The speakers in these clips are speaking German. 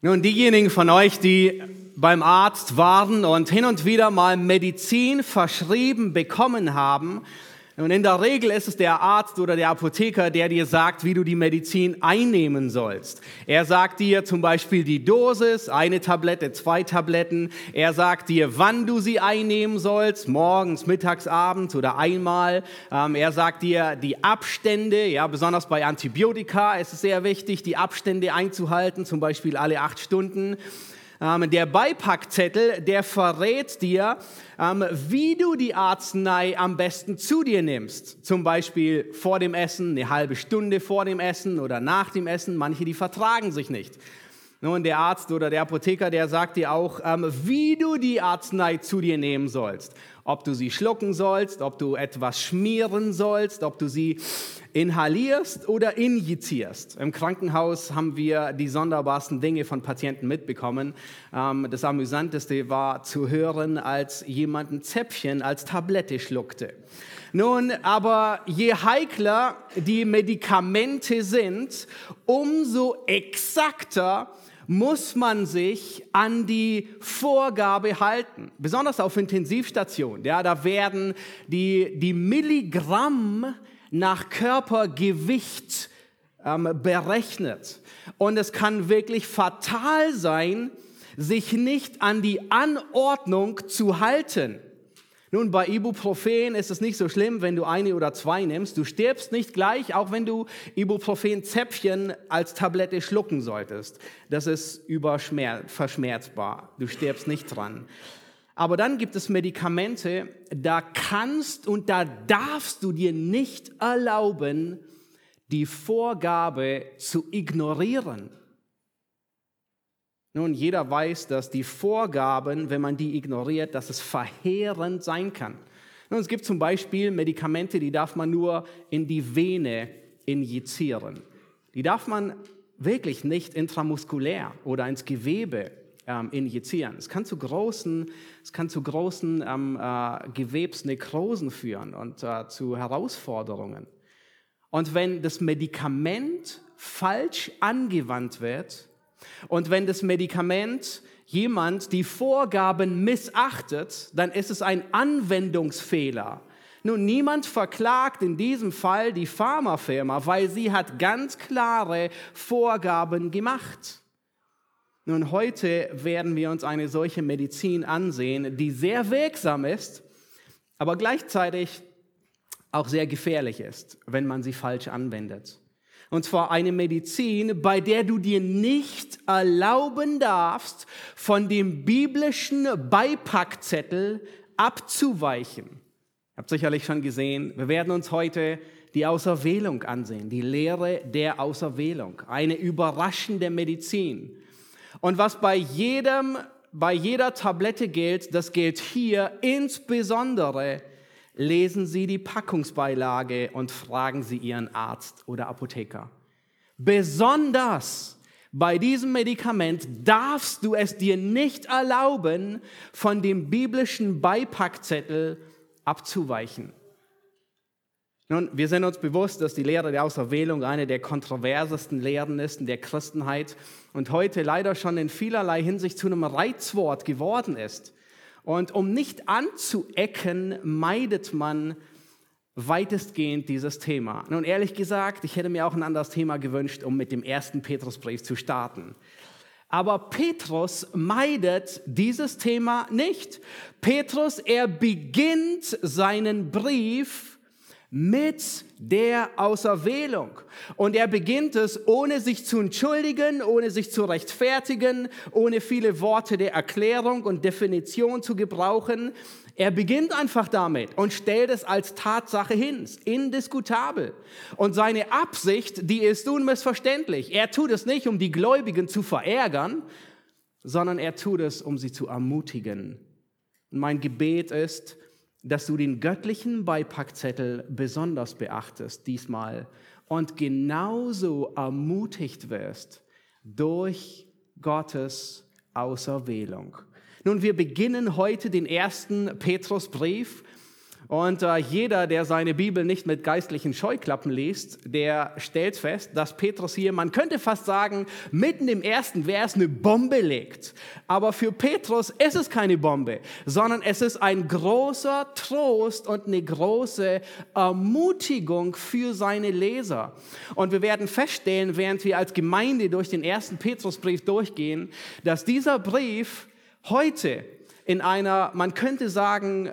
Nun, diejenigen von euch, die beim Arzt waren und hin und wieder mal Medizin verschrieben bekommen haben, und in der Regel ist es der Arzt oder der Apotheker, der dir sagt, wie du die Medizin einnehmen sollst. Er sagt dir zum Beispiel die Dosis, eine Tablette, zwei Tabletten. Er sagt dir, wann du sie einnehmen sollst, morgens, mittags, abends oder einmal. Ähm, er sagt dir die Abstände, ja, besonders bei Antibiotika ist es sehr wichtig, die Abstände einzuhalten, zum Beispiel alle acht Stunden. Ähm, der Beipackzettel, der verrät dir, ähm, wie du die Arznei am besten zu dir nimmst. Zum Beispiel vor dem Essen, eine halbe Stunde vor dem Essen oder nach dem Essen. Manche, die vertragen sich nicht. Nun, der Arzt oder der Apotheker, der sagt dir auch, ähm, wie du die Arznei zu dir nehmen sollst. Ob du sie schlucken sollst, ob du etwas schmieren sollst, ob du sie inhalierst oder injizierst. Im Krankenhaus haben wir die sonderbarsten Dinge von Patienten mitbekommen. Ähm, das Amüsanteste war zu hören, als jemand ein Zäpfchen als Tablette schluckte. Nun, aber je heikler die Medikamente sind, umso exakter muss man sich an die Vorgabe halten. Besonders auf Intensivstationen. Ja, da werden die, die Milligramm nach Körpergewicht ähm, berechnet. Und es kann wirklich fatal sein, sich nicht an die Anordnung zu halten. Nun, bei Ibuprofen ist es nicht so schlimm, wenn du eine oder zwei nimmst. Du stirbst nicht gleich, auch wenn du Ibuprofen-Zäpfchen als Tablette schlucken solltest. Das ist verschmerzbar. Du stirbst nicht dran. Aber dann gibt es Medikamente, da kannst und da darfst du dir nicht erlauben, die Vorgabe zu ignorieren. Nun, jeder weiß, dass die Vorgaben, wenn man die ignoriert, dass es verheerend sein kann. Nun, es gibt zum Beispiel Medikamente, die darf man nur in die Vene injizieren. Die darf man wirklich nicht intramuskulär oder ins Gewebe ähm, injizieren. Es kann zu großen, es kann zu großen ähm, äh, Gewebsnekrosen führen und äh, zu Herausforderungen. Und wenn das Medikament falsch angewandt wird, und wenn das Medikament jemand die Vorgaben missachtet, dann ist es ein Anwendungsfehler. Nun, niemand verklagt in diesem Fall die Pharmafirma, weil sie hat ganz klare Vorgaben gemacht. Nun, heute werden wir uns eine solche Medizin ansehen, die sehr wirksam ist, aber gleichzeitig auch sehr gefährlich ist, wenn man sie falsch anwendet. Und zwar eine Medizin, bei der du dir nicht erlauben darfst, von dem biblischen Beipackzettel abzuweichen. Ihr habt sicherlich schon gesehen, wir werden uns heute die Auserwählung ansehen, die Lehre der Auserwählung, eine überraschende Medizin. Und was bei jedem, bei jeder Tablette gilt, das gilt hier insbesondere lesen Sie die Packungsbeilage und fragen Sie Ihren Arzt oder Apotheker. Besonders bei diesem Medikament darfst du es dir nicht erlauben, von dem biblischen Beipackzettel abzuweichen. Nun, wir sind uns bewusst, dass die Lehre der Auserwählung eine der kontroversesten Lehren ist in der Christenheit und heute leider schon in vielerlei Hinsicht zu einem Reizwort geworden ist. Und um nicht anzuecken, meidet man weitestgehend dieses Thema. Nun, ehrlich gesagt, ich hätte mir auch ein anderes Thema gewünscht, um mit dem ersten Petrusbrief zu starten. Aber Petrus meidet dieses Thema nicht. Petrus, er beginnt seinen Brief mit der Auserwählung. Und er beginnt es, ohne sich zu entschuldigen, ohne sich zu rechtfertigen, ohne viele Worte der Erklärung und Definition zu gebrauchen. Er beginnt einfach damit und stellt es als Tatsache hin, indiskutabel. Und seine Absicht, die ist unmissverständlich. Er tut es nicht, um die Gläubigen zu verärgern, sondern er tut es, um sie zu ermutigen. Und mein Gebet ist, dass du den göttlichen Beipackzettel besonders beachtest diesmal und genauso ermutigt wirst durch Gottes Auserwählung. Nun, wir beginnen heute den ersten Petrusbrief Und äh, jeder, der seine Bibel nicht mit geistlichen Scheuklappen liest, der stellt fest, dass Petrus hier, man könnte fast sagen, mitten im ersten Vers eine Bombe legt. Aber für Petrus ist es keine Bombe, sondern es ist ein großer Trost und eine große Ermutigung für seine Leser. Und wir werden feststellen, während wir als Gemeinde durch den ersten Petrusbrief durchgehen, dass dieser Brief heute in einer, man könnte sagen,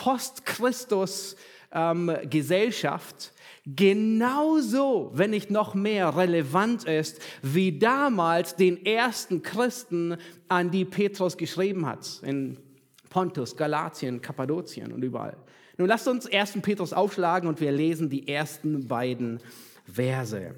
Post-Christus-Gesellschaft ähm, genauso, wenn nicht noch mehr relevant ist, wie damals den ersten Christen, an die Petrus geschrieben hat, in Pontus, Galatien, Kappadokien und überall. Nun lasst uns 1. Petrus aufschlagen und wir lesen die ersten beiden Verse.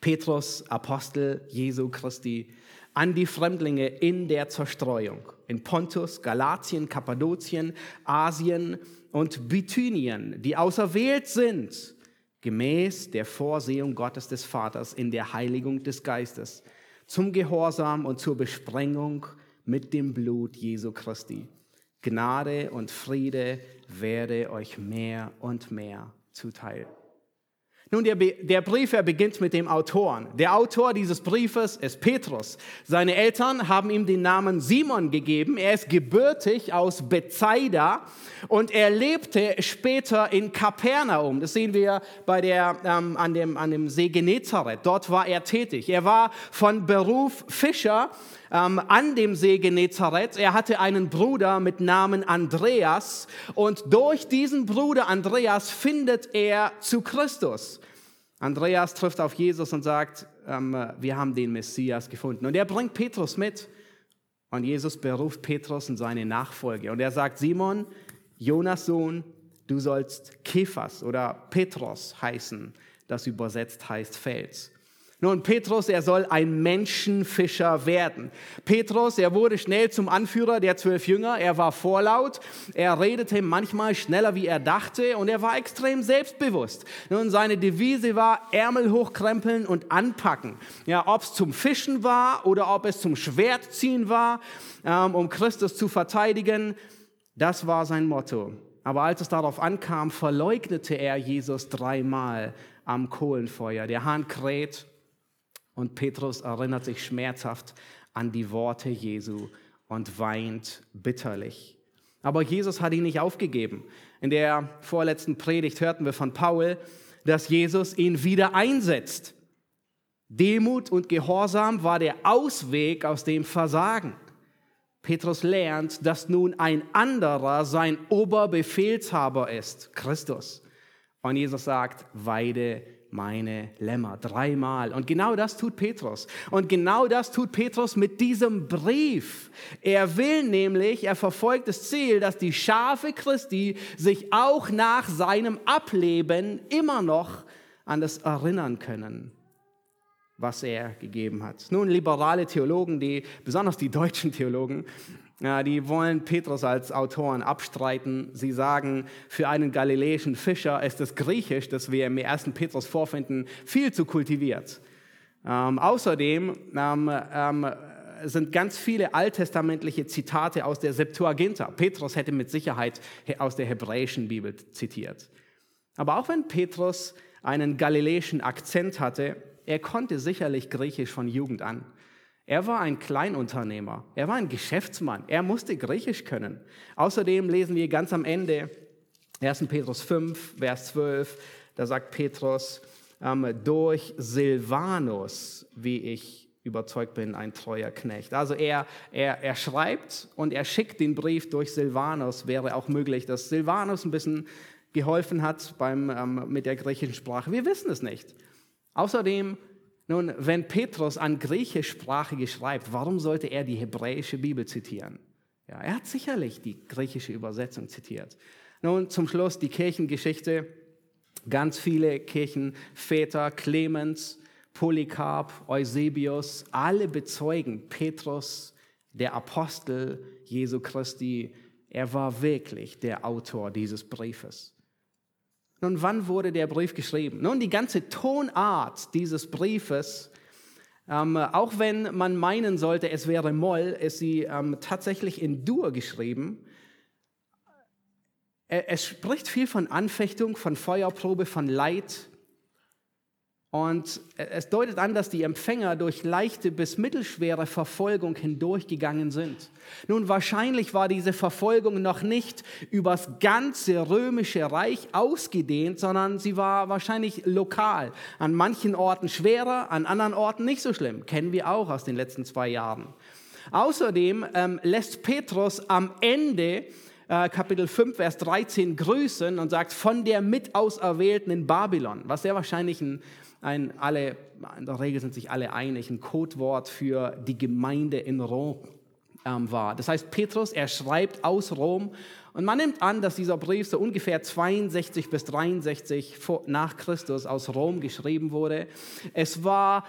Petrus, Apostel Jesu Christi, an die Fremdlinge in der Zerstreuung in Pontus, Galatien, Kappadokien, Asien und Bithynien, die auserwählt sind, gemäß der Vorsehung Gottes des Vaters in der Heiligung des Geistes, zum Gehorsam und zur Besprengung mit dem Blut Jesu Christi. Gnade und Friede werde euch mehr und mehr zuteil. Nun, der, der Brief, er beginnt mit dem Autoren. Der Autor dieses Briefes ist Petrus. Seine Eltern haben ihm den Namen Simon gegeben. Er ist gebürtig aus Bethsaida und er lebte später in Kapernaum. Das sehen wir bei der, ähm, an, dem, an dem See Genezareth. Dort war er tätig. Er war von Beruf Fischer ähm, an dem See Genezareth. Er hatte einen Bruder mit Namen Andreas und durch diesen Bruder Andreas findet er zu Christus. Andreas trifft auf Jesus und sagt, ähm, wir haben den Messias gefunden. Und er bringt Petrus mit. Und Jesus beruft Petrus in seine Nachfolge. Und er sagt, Simon, Jonas Sohn, du sollst Kephas oder Petros heißen. Das übersetzt heißt Fels. Nun, Petrus, er soll ein Menschenfischer werden. Petrus, er wurde schnell zum Anführer der zwölf Jünger. Er war vorlaut. Er redete manchmal schneller, wie er dachte. Und er war extrem selbstbewusst. Nun, seine Devise war Ärmel hochkrempeln und anpacken. Ja, ob es zum Fischen war oder ob es zum Schwertziehen war, ähm, um Christus zu verteidigen. Das war sein Motto. Aber als es darauf ankam, verleugnete er Jesus dreimal am Kohlenfeuer. Der Hahn kräht und Petrus erinnert sich schmerzhaft an die Worte Jesu und weint bitterlich. Aber Jesus hat ihn nicht aufgegeben. In der vorletzten Predigt hörten wir von Paul, dass Jesus ihn wieder einsetzt. Demut und Gehorsam war der Ausweg aus dem Versagen. Petrus lernt, dass nun ein anderer sein Oberbefehlshaber ist, Christus. Und Jesus sagt, weide meine Lämmer. Dreimal. Und genau das tut Petrus. Und genau das tut Petrus mit diesem Brief. Er will nämlich, er verfolgt das Ziel, dass die Schafe Christi sich auch nach seinem Ableben immer noch an das erinnern können, was er gegeben hat. Nun, liberale Theologen, die, besonders die deutschen Theologen, ja, die wollen Petrus als Autoren abstreiten. Sie sagen, für einen galiläischen Fischer ist das Griechisch, das wir im ersten Petrus vorfinden, viel zu kultiviert. Ähm, außerdem ähm, ähm, sind ganz viele alttestamentliche Zitate aus der Septuaginta. Petrus hätte mit Sicherheit aus der hebräischen Bibel zitiert. Aber auch wenn Petrus einen galiläischen Akzent hatte, er konnte sicherlich Griechisch von Jugend an. Er war ein Kleinunternehmer, er war ein Geschäftsmann, er musste Griechisch können. Außerdem lesen wir ganz am Ende 1. Petrus 5, Vers 12, da sagt Petrus, ähm, durch Silvanus, wie ich überzeugt bin, ein treuer Knecht. Also er, er, er schreibt und er schickt den Brief durch Silvanus. Wäre auch möglich, dass Silvanus ein bisschen geholfen hat beim, ähm, mit der griechischen Sprache. Wir wissen es nicht. Außerdem nun, wenn Petrus an Griechischsprachige schreibt, warum sollte er die hebräische Bibel zitieren? Ja, er hat sicherlich die griechische Übersetzung zitiert. Nun, zum Schluss die Kirchengeschichte. Ganz viele Kirchenväter, Clemens, Polycarp, Eusebius, alle bezeugen Petrus, der Apostel Jesu Christi, er war wirklich der Autor dieses Briefes. Nun, wann wurde der Brief geschrieben? Nun, die ganze Tonart dieses Briefes, ähm, auch wenn man meinen sollte, es wäre Moll, ist sie ähm, tatsächlich in Dur geschrieben. es spricht viel von Anfechtung, von Feuerprobe, von Leid. Und es deutet an, dass die Empfänger durch leichte bis mittelschwere Verfolgung hindurchgegangen sind. Nun, wahrscheinlich war diese Verfolgung noch nicht übers ganze römische Reich ausgedehnt, sondern sie war wahrscheinlich lokal. An manchen Orten schwerer, an anderen Orten nicht so schlimm. Kennen wir auch aus den letzten zwei Jahren. Außerdem ähm, lässt Petrus am Ende äh, Kapitel 5, Vers 13 grüßen und sagt, von der Mitauserwählten in Babylon, was sehr wahrscheinlich ein ein, alle, in der Regel sind sich alle einig, ein Codewort für die Gemeinde in Rom ähm, war. Das heißt, Petrus, er schreibt aus Rom und man nimmt an, dass dieser Brief so ungefähr 62 bis 63 nach Christus aus Rom geschrieben wurde. Es war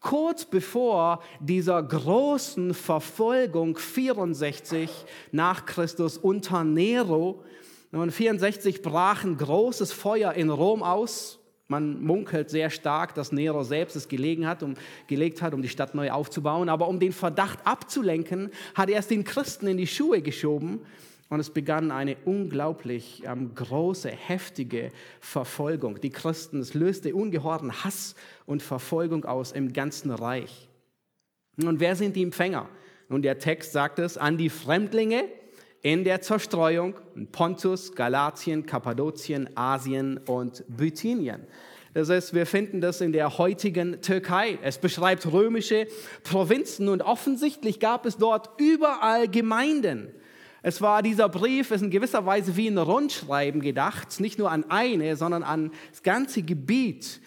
kurz bevor dieser großen Verfolgung 64 nach Christus unter Nero. Und 64 brach ein großes Feuer in Rom aus man munkelt sehr stark, dass Nero selbst es gelegen hat, um, gelegt hat, um die Stadt neu aufzubauen. Aber um den Verdacht abzulenken, hat er es den Christen in die Schuhe geschoben. Und es begann eine unglaublich ähm, große, heftige Verfolgung. Die Christen, es löste ungeheuren Hass und Verfolgung aus im ganzen Reich. Und wer sind die Empfänger? Und der Text sagt es, an die Fremdlinge, in der Zerstreuung in Pontus, Galatien, Kappadokien, Asien und Bithynien. Das heißt, wir finden das in der heutigen Türkei. Es beschreibt römische Provinzen und offensichtlich gab es dort überall Gemeinden. Es war dieser Brief, ist in gewisser Weise wie ein Rundschreiben gedacht, nicht nur an eine, sondern an das ganze Gebiet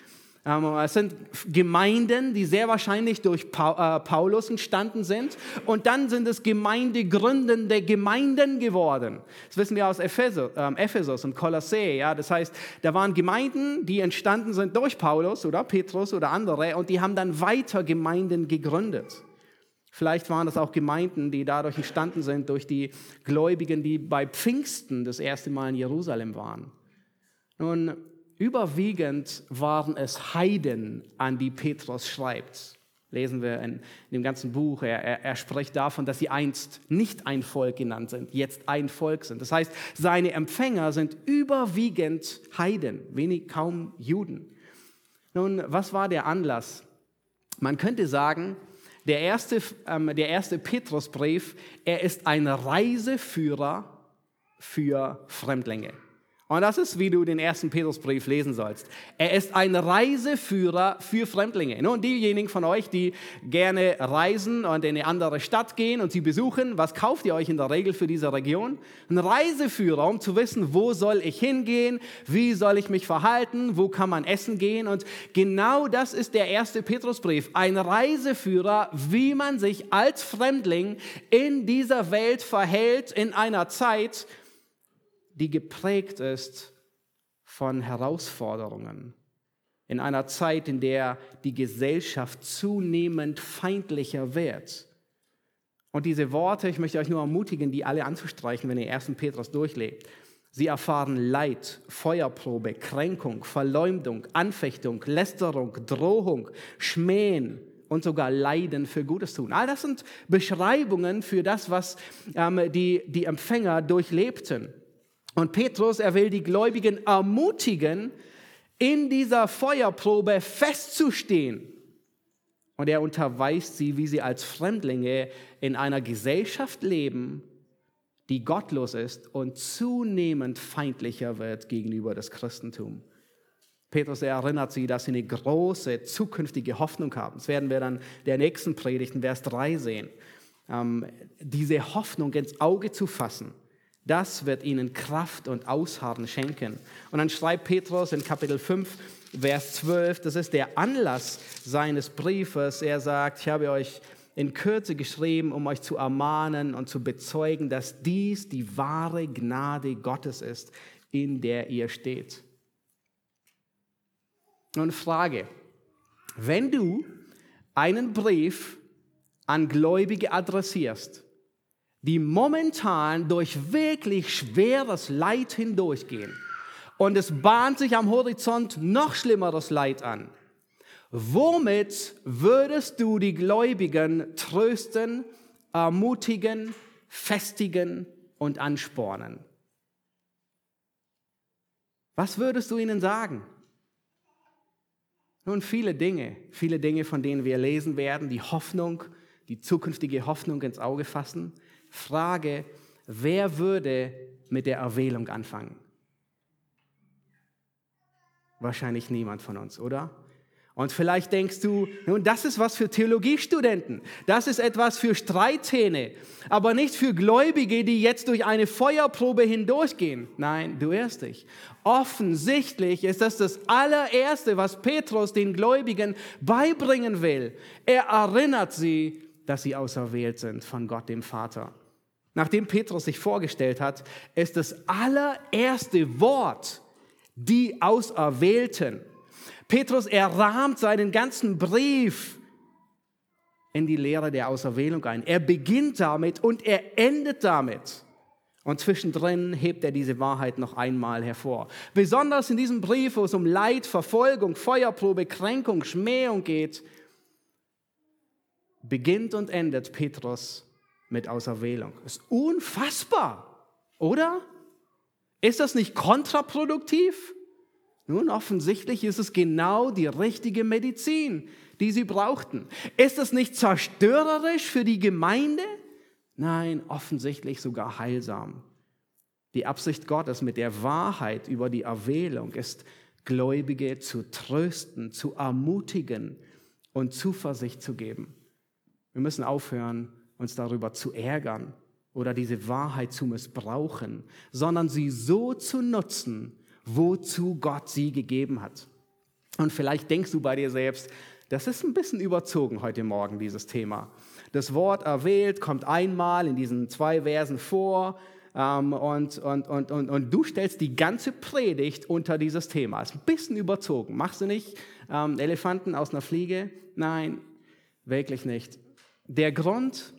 es sind Gemeinden, die sehr wahrscheinlich durch äh, Paulus entstanden sind. Und dann sind es gemeindegründende Gemeinden geworden. Das wissen wir aus ähm, Ephesus und Kolossä. Ja? Das heißt, da waren Gemeinden, die entstanden sind durch Paulus oder Petrus oder andere. Und die haben dann weiter Gemeinden gegründet. Vielleicht waren das auch Gemeinden, die dadurch entstanden sind durch die Gläubigen, die bei Pfingsten das erste Mal in Jerusalem waren. Nun, Überwiegend waren es Heiden, an die Petrus schreibt. Lesen wir in, dem ganzen Buch. Er, er, er, spricht davon, dass sie einst nicht ein Volk genannt sind, jetzt ein Volk sind. Das heißt, seine Empfänger sind überwiegend Heiden, wenig kaum Juden. Nun, was war der Anlass? Man könnte sagen, der erste, ähm, der erste Petrusbrief, er ist ein Reiseführer für Fremdlinge. Und das ist, wie du den ersten Petrusbrief lesen sollst. Er ist ein Reiseführer für Fremdlinge. Nun, diejenigen von euch, die gerne reisen und in eine andere Stadt gehen und sie besuchen, was kauft ihr euch in der Regel für diese Region? Ein Reiseführer, um zu wissen, wo soll ich hingehen, wie soll ich mich verhalten, wo kann man essen gehen. Und genau das ist der erste Petrusbrief. Ein Reiseführer, wie man sich als Fremdling in dieser Welt verhält in einer Zeit, die geprägt ist von Herausforderungen. In einer Zeit, in der die Gesellschaft zunehmend feindlicher wird. Und diese Worte, ich möchte euch nur ermutigen, die alle anzustreichen, wenn ihr 1. Petrus durchlebt. Sie erfahren Leid, Feuerprobe, Kränkung, Verleumdung, Anfechtung, Lästerung, Drohung, Schmähen und sogar Leiden für Gutes tun. All das sind Beschreibungen für das, was ähm, die, die Empfänger durchlebten. Und Petrus, er will die Gläubigen ermutigen, in dieser Feuerprobe festzustehen. Und er unterweist sie, wie sie als Fremdlinge in einer Gesellschaft leben, die gottlos ist und zunehmend feindlicher wird gegenüber das Christentum. Petrus erinnert sie, dass sie eine große zukünftige Hoffnung haben. Das werden wir dann der nächsten Predigt in Vers 3 sehen. Ähm, diese Hoffnung ins Auge zu fassen das wird ihnen Kraft und Ausharren schenken. Und dann schreibt Petrus in Kapitel 5, Vers 12, das ist der Anlass seines Briefes. Er sagt, ich habe euch in Kürze geschrieben, um euch zu ermahnen und zu bezeugen, dass dies die wahre Gnade Gottes ist, in der ihr steht. Nun Frage, wenn du einen Brief an Gläubige adressierst, die momentan durch wirklich schweres Leid hindurchgehen. Und es bahnt sich am Horizont noch schlimmeres Leid an. Womit würdest du die Gläubigen trösten, ermutigen, festigen und anspornen? Was würdest du ihnen sagen? Nun, viele Dinge, viele Dinge, von denen wir lesen werden, die Hoffnung, die zukünftige Hoffnung ins Auge fassen. Frage, wer würde mit der Erwählung anfangen? Wahrscheinlich niemand von uns, oder? Und vielleicht denkst du, nun, das ist was für Theologiestudenten. Das ist etwas für Streithähne, aber nicht für Gläubige, die jetzt durch eine Feuerprobe hindurchgehen. Nein, du irrst dich. Offensichtlich ist das das allererste, was Petrus den Gläubigen beibringen will. Er erinnert sie, dass sie auserwählt sind von Gott dem Vater. Nachdem Petrus sich vorgestellt hat, ist das allererste Wort die Auserwählten. Petrus, er rahmt seinen ganzen Brief in die Lehre der Auserwählung ein. Er beginnt damit und er endet damit. Und zwischendrin hebt er diese Wahrheit noch einmal hervor. Besonders in diesem Brief, wo es um Leid, Verfolgung, Feuerprobe, Kränkung, Schmähung geht, beginnt und endet Petrus mit Auserwählung. Ist unfassbar, oder? Ist das nicht kontraproduktiv? Nun, offensichtlich ist es genau die richtige Medizin, die sie brauchten. Ist es nicht zerstörerisch für die Gemeinde? Nein, offensichtlich sogar heilsam. Die Absicht Gottes mit der Wahrheit über die Erwählung ist, Gläubige zu trösten, zu ermutigen und Zuversicht zu geben. Wir müssen aufhören, uns darüber zu ärgern oder diese Wahrheit zu missbrauchen, sondern sie so zu nutzen, wozu Gott sie gegeben hat. Und vielleicht denkst du bei dir selbst, das ist ein bisschen überzogen heute Morgen, dieses Thema. Das Wort erwählt kommt einmal in diesen zwei Versen vor ähm, und, und, und, und, und du stellst die ganze Predigt unter dieses Thema. Ist ein bisschen überzogen. Machst du nicht ähm, Elefanten aus einer Fliege? Nein, wirklich nicht. Der Grund,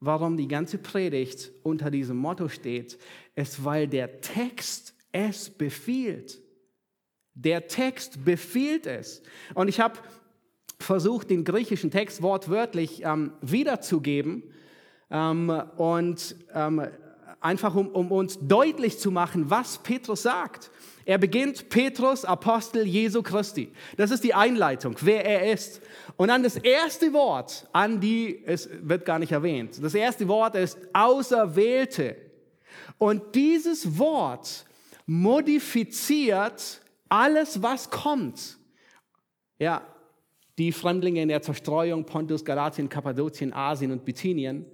warum die ganze Predigt unter diesem Motto steht, ist, weil der Text es befiehlt. Der Text befiehlt es. Und ich habe versucht, den griechischen Text wortwörtlich ähm, wiederzugeben ähm, und ähm, einfach um, um uns deutlich zu machen, was Petrus sagt. Er beginnt Petrus, Apostel Jesu Christi. Das ist die Einleitung, wer er ist. Und dann das erste Wort, an die, es wird gar nicht erwähnt, das erste Wort ist Auserwählte. Und dieses Wort modifiziert alles, was kommt. Ja, die Fremdlinge in der Zerstreuung, Pontus, Galatien, Kappadokien, Asien und Bithynien.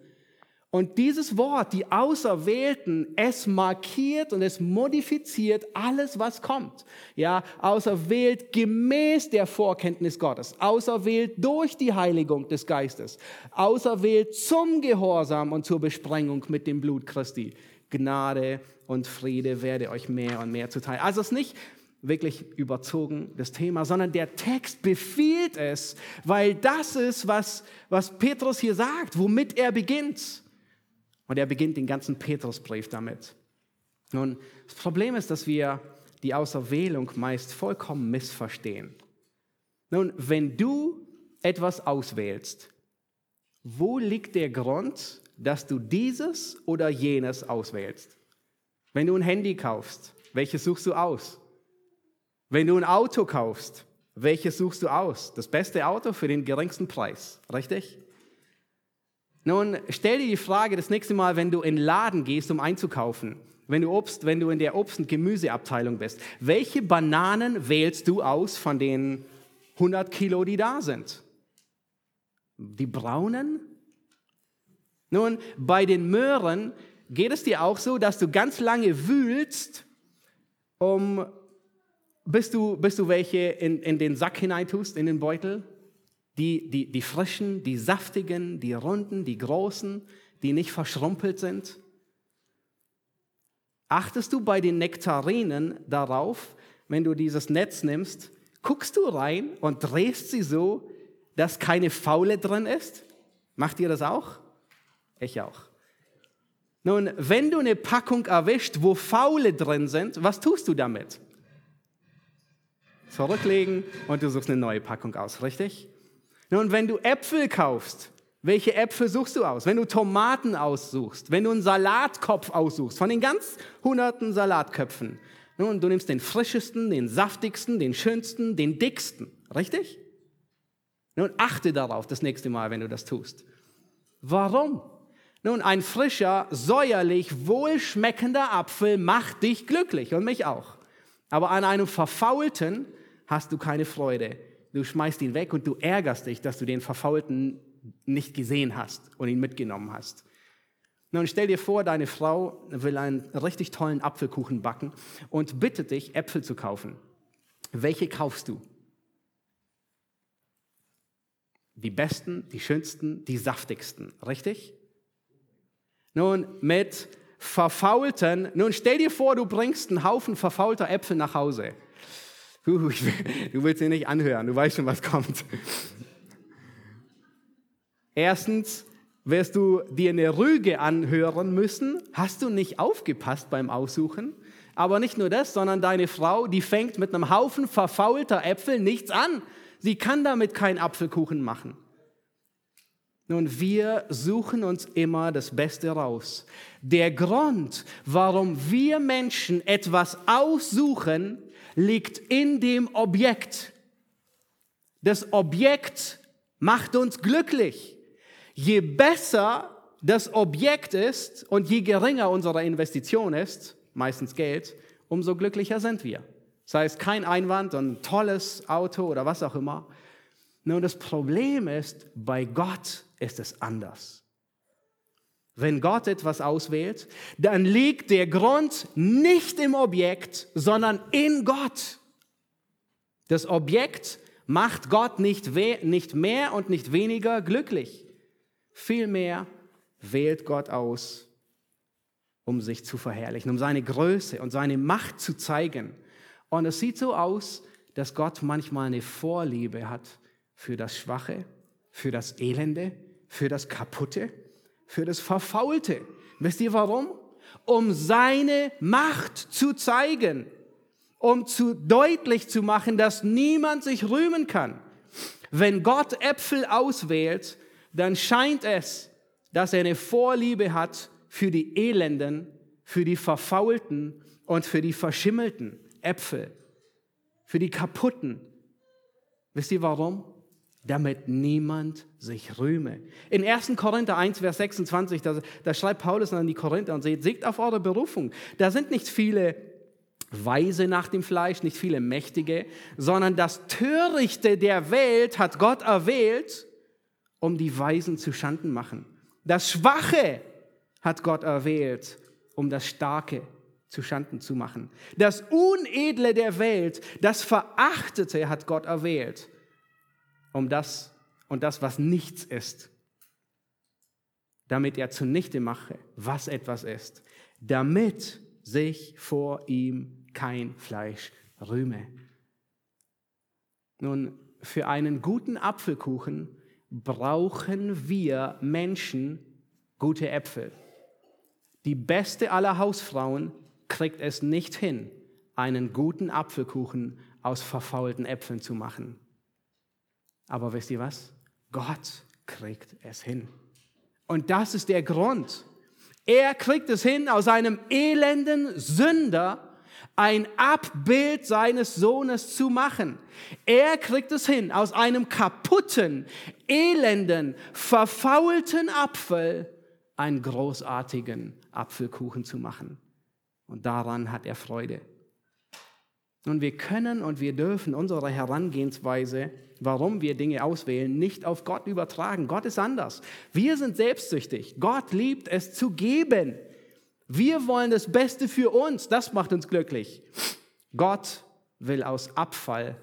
Und dieses Wort, die Auserwählten, es markiert und es modifiziert alles, was kommt. Ja, auserwählt gemäß der Vorkenntnis Gottes, auserwählt durch die Heiligung des Geistes, auserwählt zum Gehorsam und zur Besprengung mit dem Blut Christi. Gnade und Friede werde euch mehr und mehr zuteil. Also es ist nicht wirklich überzogen, das Thema, sondern der Text befiehlt es, weil das ist, was, was Petrus hier sagt, womit er beginnt. Und er beginnt den ganzen Petrusbrief damit. Nun, das Problem ist, dass wir die Auserwählung meist vollkommen missverstehen. Nun, wenn du etwas auswählst, wo liegt der Grund, dass du dieses oder jenes auswählst? Wenn du ein Handy kaufst, welches suchst du aus? Wenn du ein Auto kaufst, welches suchst du aus? Das beste Auto für den geringsten Preis, richtig? Nun, stell dir die Frage das nächste Mal, wenn du in den Laden gehst, um einzukaufen, wenn du, Obst, wenn du in der Obst- und Gemüseabteilung bist, welche Bananen wählst du aus von den 100 Kilo, die da sind? Die braunen? Nun, bei den Möhren Geht es dir auch so, dass du ganz lange wühlst, um, bis, du, bis du welche in, in den Sack hineintust, in den Beutel? Die, die, die frischen, die saftigen, die runden, die großen, die nicht verschrumpelt sind? Achtest du bei den Nektarinen darauf, wenn du dieses Netz nimmst, guckst du rein und drehst sie so, dass keine Faule drin ist? Macht ihr das auch? Ich auch. Nun, wenn du eine Packung erwischt, wo Faule drin sind, was tust du damit? Zurücklegen und du suchst eine neue Packung aus, richtig? Nun, wenn du Äpfel kaufst, welche Äpfel suchst du aus? Wenn du Tomaten aussuchst, wenn du einen Salatkopf aussuchst, von den ganz hunderten Salatköpfen, Nun, du nimmst den frischesten, den saftigsten, den schönsten, den dicksten. Richtig? Nun, achte darauf das nächste Mal, wenn du das tust. Warum? Nun, ein frischer, säuerlich, wohlschmeckender Apfel macht dich glücklich und mich auch. Aber an einem verfaulten hast du keine Freude. Du schmeißt ihn weg und du ärgerst dich, dass du den verfaulten nicht gesehen hast und ihn mitgenommen hast. Nun stell dir vor, deine Frau will einen richtig tollen Apfelkuchen backen und bittet dich, Äpfel zu kaufen. Welche kaufst du? Die besten, die schönsten, die saftigsten, richtig? Nun, mit verfaulten, nun stell dir vor, du bringst einen Haufen verfaulter Äpfel nach Hause. Du, du willst sie nicht anhören, du weißt schon, was kommt. Erstens, wirst du dir eine Rüge anhören müssen. Hast du nicht aufgepasst beim Aussuchen? Aber nicht nur das, sondern deine Frau, die fängt mit einem Haufen verfaulter Äpfel nichts an. Sie kann damit keinen Apfelkuchen machen. Nun, wir suchen uns immer das Beste raus. Der Grund, warum wir Menschen etwas aussuchen, liegt in dem Objekt. Das Objekt macht uns glücklich. Je besser das Objekt ist und je geringer unsere Investition ist, meistens Geld, umso glücklicher sind wir. Das heißt, kein Einwand, ein tolles Auto oder was auch immer. Nun, das Problem ist, bei Gott ist es anders. Wenn Gott etwas auswählt, dann liegt der Grund nicht im Objekt, sondern in Gott. Das Objekt macht Gott nicht, nicht mehr und nicht weniger glücklich. Vielmehr wählt Gott aus, um sich zu verherrlichen, um seine Größe und seine Macht zu zeigen. Und es sieht so aus, dass Gott manchmal eine Vorliebe hat für das Schwache, für das Elende, für das Kaputte, für das Verfaulte. Wisst ihr warum? Um seine Macht zu zeigen, um zu deutlich zu machen, dass niemand sich rühmen kann. Wenn Gott Äpfel auswählt, dann scheint es, dass er eine Vorliebe hat für die Elenden, für die Verfaulten und für die verschimmelten Äpfel, für die kaputten. Wisst ihr warum? Damit niemand sich rühme. In 1. Korinther 1, Vers 26, da, da schreibt Paulus an die Korinther und sagt, seht auf eure Berufung. Da sind nicht viele Weise nach dem Fleisch, nicht viele Mächtige, sondern das Törichte der Welt hat Gott erwählt, um die Weisen zu Schanden machen. Das Schwache hat Gott erwählt, um das Starke zu Schanden zu machen. Das Unedle der Welt, das Verachtete hat Gott erwählt, um das und das, was nichts ist, damit er zunichte mache, was etwas ist, damit sich vor ihm kein Fleisch rühme. Nun, für einen guten Apfelkuchen brauchen wir Menschen gute Äpfel. Die beste aller Hausfrauen kriegt es nicht hin, einen guten Apfelkuchen aus verfaulten Äpfeln zu machen. Aber wisst ihr was? Gott kriegt es hin. Und das ist der Grund. Er kriegt es hin, aus einem elenden Sünder ein Abbild seines Sohnes zu machen. Er kriegt es hin, aus einem kaputten, elenden, verfaulten Apfel einen großartigen Apfelkuchen zu machen. Und daran hat er Freude. Und wir können und wir dürfen unsere Herangehensweise, warum wir Dinge auswählen, nicht auf Gott übertragen. Gott ist anders. Wir sind selbstsüchtig. Gott liebt es zu geben. Wir wollen das Beste für uns, das macht uns glücklich. Gott will aus Abfall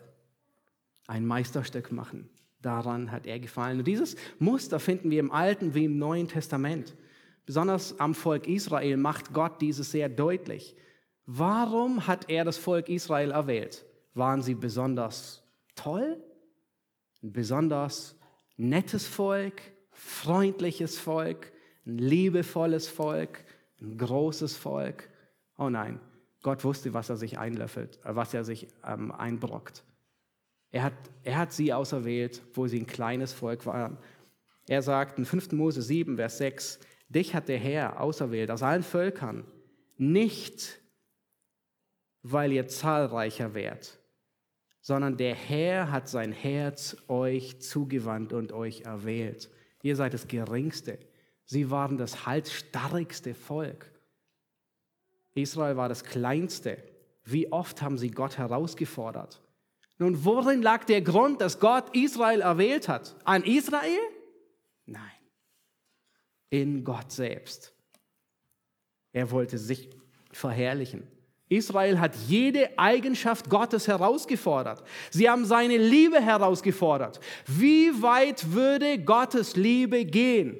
ein Meisterstück machen. Daran hat er gefallen. Und dieses Muster finden wir im Alten wie im Neuen Testament. Besonders am Volk Israel macht Gott dieses sehr deutlich. Warum hat er das Volk Israel erwählt? Waren sie besonders toll? Ein besonders nettes Volk, freundliches Volk, ein liebevolles Volk, ein großes Volk. Oh nein, Gott wusste, was er sich einlöffelt, äh, was er sich ähm, einbrockt. Er hat, er hat sie auserwählt, wo sie ein kleines Volk waren. Er sagt in 5. Mose 7, Vers 6, dich hat der Herr auserwählt aus allen Völkern, nicht weil ihr zahlreicher wärt, sondern der Herr hat sein Herz euch zugewandt und euch erwählt. Ihr seid das Geringste. Sie waren das halsstarrigste Volk. Israel war das Kleinste. Wie oft haben sie Gott herausgefordert? Nun, worin lag der Grund, dass Gott Israel erwählt hat? An Israel? Nein. In Gott selbst. Er wollte sich verherrlichen. Israel hat jede Eigenschaft Gottes herausgefordert. Sie haben seine Liebe herausgefordert. Wie weit würde Gottes Liebe gehen?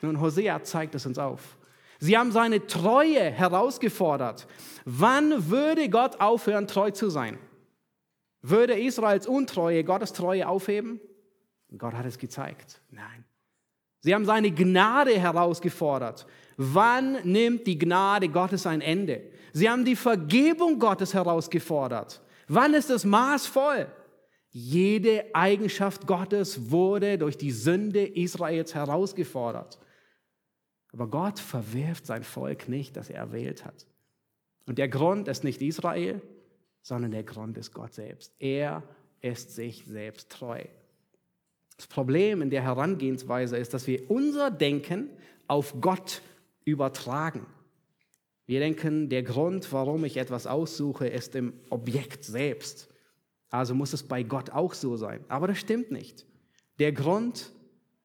Nun, Hosea zeigt es uns auf. Sie haben seine Treue herausgefordert. Wann würde Gott aufhören, treu zu sein? Würde Israels Untreue Gottes Treue aufheben? Gott hat es gezeigt. Nein. Sie haben seine Gnade herausgefordert. Wann nimmt die Gnade Gottes ein Ende? Sie haben die Vergebung Gottes herausgefordert. Wann ist es maßvoll? Jede Eigenschaft Gottes wurde durch die Sünde Israels herausgefordert. Aber Gott verwirft sein Volk nicht, das er erwählt hat. Und der Grund ist nicht Israel, sondern der Grund ist Gott selbst. Er ist sich selbst treu. Das Problem in der Herangehensweise ist, dass wir unser Denken auf Gott übertragen. Wir denken, der Grund, warum ich etwas aussuche, ist im Objekt selbst. Also muss es bei Gott auch so sein. Aber das stimmt nicht. Der Grund,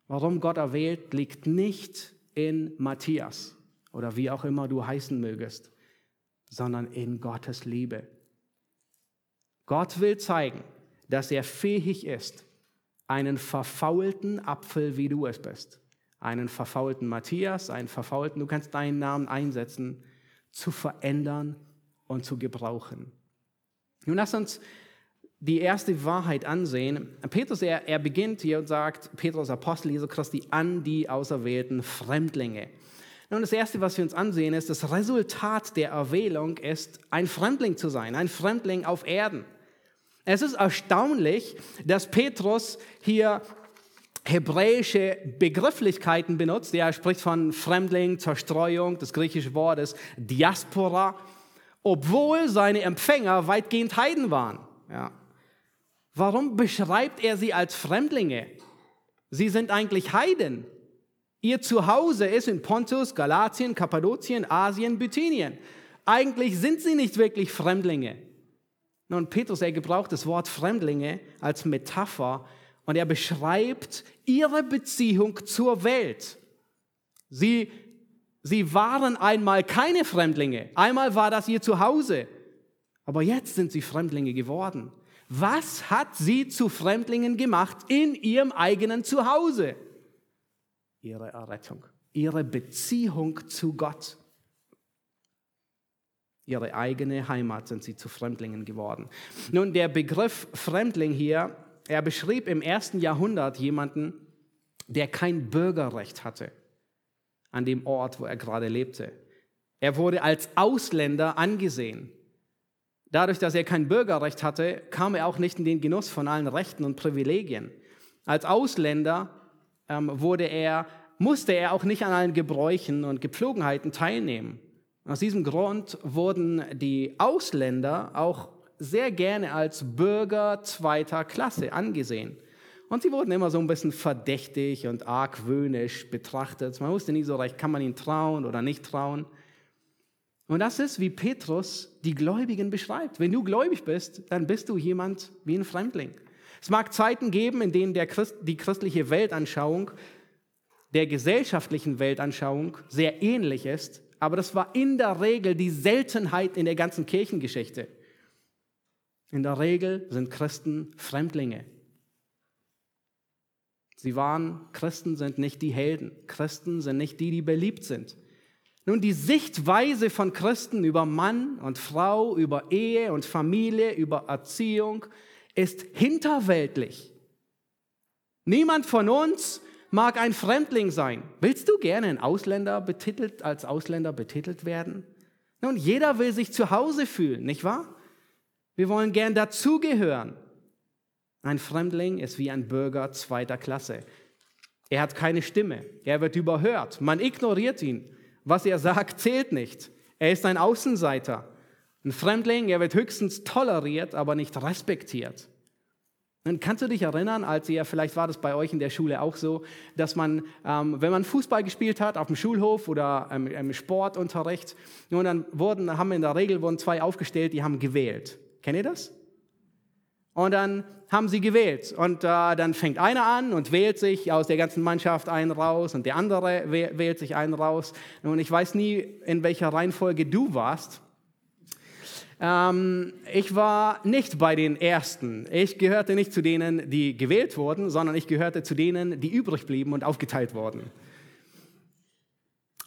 warum Gott erwählt, liegt nicht in Matthias oder wie auch immer du heißen mögest, sondern in Gottes Liebe. Gott will zeigen, dass er fähig ist, einen verfaulten Apfel, wie du es bist, einen verfaulten Matthias, einen verfaulten, du kannst deinen Namen einsetzen, zu verändern und zu gebrauchen. Nun lass uns die erste Wahrheit ansehen. Petrus, er, er beginnt hier und sagt, Petrus, Apostel Jesu Christi, an die auserwählten Fremdlinge. Nun, das Erste, was wir uns ansehen, ist, das Resultat der Erwählung ist, ein Fremdling zu sein, ein Fremdling auf Erden. Es ist erstaunlich, dass Petrus hier hebräische Begrifflichkeiten benutzt. Er spricht von Fremdling, Zerstreuung, das griechische Wort ist Diaspora, obwohl seine Empfänger weitgehend Heiden waren. Ja. Warum beschreibt er sie als Fremdlinge? Sie sind eigentlich Heiden. Ihr Zuhause ist in Pontus, Galatien, Kappadokien, Asien, Bithynien. Eigentlich sind sie nicht wirklich Fremdlinge. Nun, Petrus, er gebraucht das Wort Fremdlinge als Metapher und er beschreibt ihre Beziehung zur Welt. Sie, sie waren einmal keine Fremdlinge. Einmal war das ihr Zuhause. Aber jetzt sind sie Fremdlinge geworden. Was hat sie zu Fremdlingen gemacht in ihrem eigenen Zuhause? Ihre Errettung, ihre Beziehung zu Gott. Ihre eigene Heimat sind sie zu Fremdlingen geworden. Nun, der Begriff Fremdling hier er beschrieb im ersten Jahrhundert jemanden, der kein Bürgerrecht hatte an dem Ort, wo er gerade lebte. Er wurde als Ausländer angesehen. Dadurch, dass er kein Bürgerrecht hatte, kam er auch nicht in den Genuss von allen Rechten und Privilegien. Als Ausländer ähm, wurde er, musste er auch nicht an allen Gebräuchen und Gepflogenheiten teilnehmen. Aus diesem Grund wurden die Ausländer auch sehr gerne als Bürger zweiter Klasse angesehen. Und sie wurden immer so ein bisschen verdächtig und argwöhnisch betrachtet. Man wusste nie so recht, kann man ihnen trauen oder nicht trauen. Und das ist, wie Petrus die Gläubigen beschreibt. Wenn du gläubig bist, dann bist du jemand wie ein Fremdling. Es mag Zeiten geben, in denen Christ, die christliche Weltanschauung der gesellschaftlichen Weltanschauung sehr ähnlich ist, aber das war in der Regel die Seltenheit in der ganzen Kirchengeschichte. In der Regel sind Christen Fremdlinge. Sie waren, Christen sind nicht die Helden. Christen sind nicht die, die beliebt sind. Nun, die Sichtweise von Christen über Mann und Frau, über Ehe und Familie, über Erziehung ist hinterweltlich. Niemand von uns mag ein Fremdling sein. Willst du gerne ein Ausländer betitelt, als Ausländer betitelt werden? Nun, jeder will sich zu Hause fühlen, nicht wahr? Wir wollen gern dazugehören. Ein Fremdling ist wie ein Bürger zweiter Klasse. Er hat keine Stimme. Er wird überhört. Man ignoriert ihn. Was er sagt, zählt nicht. Er ist ein Außenseiter. Ein Fremdling, er wird höchstens toleriert, aber nicht respektiert. Und kannst du dich erinnern, als ihr, vielleicht war das bei euch in der Schule auch so, dass man, ähm, wenn man Fußball gespielt hat, auf dem Schulhof oder ähm, im Sportunterricht, nun, dann wurden, haben in der Regel wurden zwei aufgestellt, die haben gewählt. Kennt ihr das? Und dann haben sie gewählt. Und äh, dann fängt einer an und wählt sich aus der ganzen Mannschaft einen raus und der andere wählt sich einen raus. Und ich weiß nie, in welcher Reihenfolge du warst. Ähm, ich war nicht bei den Ersten. Ich gehörte nicht zu denen, die gewählt wurden, sondern ich gehörte zu denen, die übrig blieben und aufgeteilt wurden.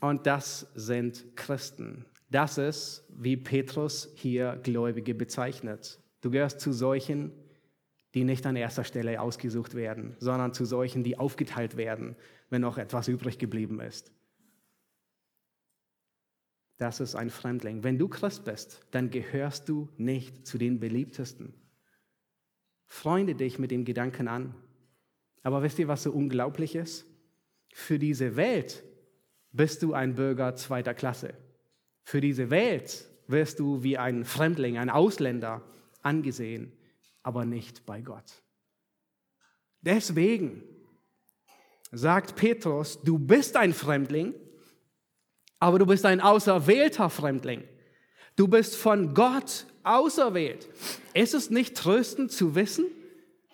Und das sind Christen. Das ist, wie Petrus hier Gläubige bezeichnet. Du gehörst zu solchen, die nicht an erster Stelle ausgesucht werden, sondern zu solchen, die aufgeteilt werden, wenn noch etwas übrig geblieben ist das ist ein Fremdling. Wenn du Christ bist, dann gehörst du nicht zu den beliebtesten. Freunde dich mit dem Gedanken an. Aber wisst ihr, was so unglaublich ist? Für diese Welt bist du ein Bürger zweiter Klasse. Für diese Welt wirst du wie ein Fremdling, ein Ausländer angesehen, aber nicht bei Gott. Deswegen sagt Petrus, du bist ein Fremdling aber du bist ein auserwählter Fremdling. Du bist von Gott auserwählt. Ist es nicht tröstend zu wissen?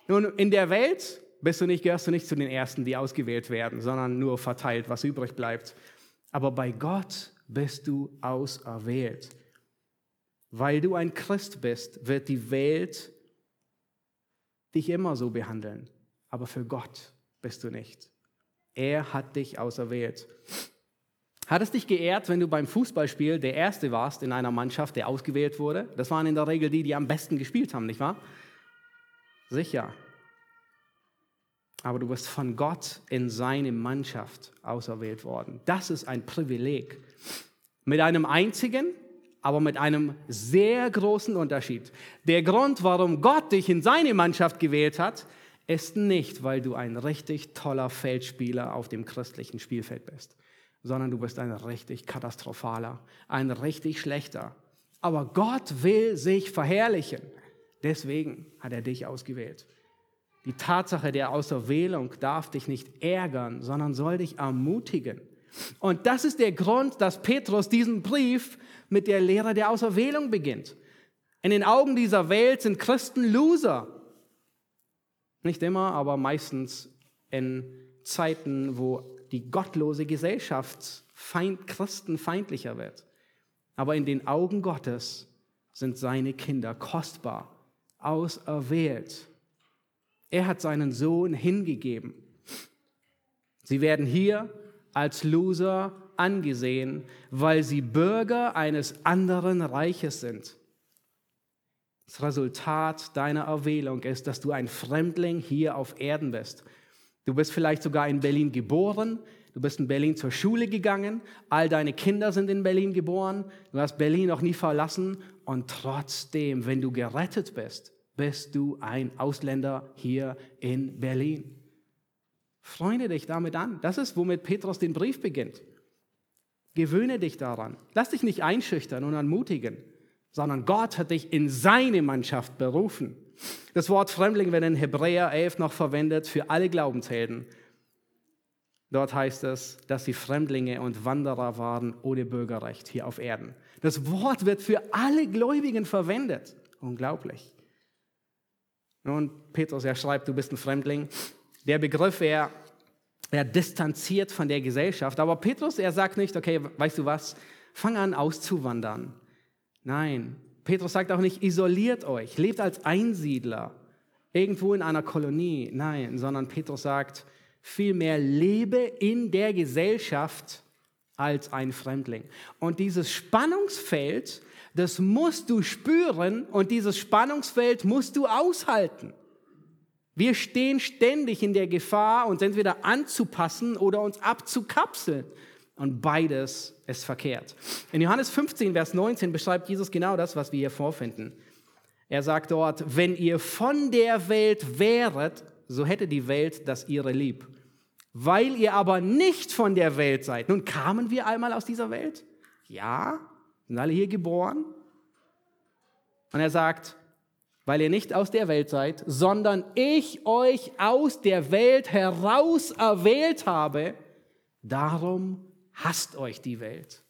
Nun, in der Welt bist du nicht, gehörst du nicht zu den Ersten, die ausgewählt werden, sondern nur verteilt, was übrig bleibt. Aber bei Gott bist du auserwählt. Weil du ein Christ bist, wird die Welt dich immer so behandeln. Aber für Gott bist du nicht. Er hat dich auserwählt. Hat es dich geehrt, wenn du beim Fußballspiel der Erste warst in einer Mannschaft, der ausgewählt wurde? Das waren in der Regel die, die am besten gespielt haben, nicht wahr? Sicher. Aber du bist von Gott in seine Mannschaft auserwählt worden. Das ist ein Privileg. Mit einem einzigen, aber mit einem sehr großen Unterschied. Der Grund, warum Gott dich in seine Mannschaft gewählt hat, ist nicht, weil du ein richtig toller Feldspieler auf dem christlichen Spielfeld bist sondern du bist ein richtig katastrophaler, ein richtig schlechter. Aber Gott will sich verherrlichen. Deswegen hat er dich ausgewählt. Die Tatsache der Auserwählung darf dich nicht ärgern, sondern soll dich ermutigen. Und das ist der Grund, dass Petrus diesen Brief mit der Lehre der Auserwählung beginnt. In den Augen dieser Welt sind Christen Loser. Nicht immer, aber meistens in Zeiten, wo die gottlose Gesellschaft feind, christenfeindlicher wird. Aber in den Augen Gottes sind seine Kinder kostbar, auserwählt. Er hat seinen Sohn hingegeben. Sie werden hier als Loser angesehen, weil sie Bürger eines anderen Reiches sind. Das Resultat deiner Erwählung ist, dass du ein Fremdling hier auf Erden bist. Du bist vielleicht sogar in Berlin geboren, du bist in Berlin zur Schule gegangen, all deine Kinder sind in Berlin geboren, du hast Berlin noch nie verlassen. Und trotzdem, wenn du gerettet bist, bist du ein Ausländer hier in Berlin. Freunde dich damit an. Das ist, womit Petrus den Brief beginnt. Gewöhne dich daran. Lass dich nicht einschüchtern und ermutigen, sondern Gott hat dich in seine Mannschaft berufen. Das Wort Fremdling wird in Hebräer 11 noch verwendet für alle Glaubenshelden. Dort heißt es, dass sie Fremdlinge und Wanderer waren ohne Bürgerrecht hier auf Erden. Das Wort wird für alle Gläubigen verwendet. Unglaublich. Und Petrus, er schreibt, du bist ein Fremdling. Der Begriff, er, er distanziert von der Gesellschaft. Aber Petrus, er sagt nicht, okay, weißt du was, fang an auszuwandern. Nein, Petrus sagt auch nicht, isoliert euch, lebt als Einsiedler, irgendwo in einer Kolonie. Nein, sondern Petrus sagt, vielmehr lebe in der Gesellschaft als ein Fremdling. Und dieses Spannungsfeld, das musst du spüren und dieses Spannungsfeld musst du aushalten. Wir stehen ständig in der Gefahr, uns entweder anzupassen oder uns abzukapseln. Und beides ist verkehrt. In Johannes 15, Vers 19 beschreibt Jesus genau das, was wir hier vorfinden. Er sagt dort, wenn ihr von der Welt wäret, so hätte die Welt das ihre lieb. Weil ihr aber nicht von der Welt seid. Nun kamen wir einmal aus dieser Welt? Ja, sind alle hier geboren? Und er sagt, weil ihr nicht aus der Welt seid, sondern ich euch aus der Welt heraus erwählt habe, darum hasst euch die Welt.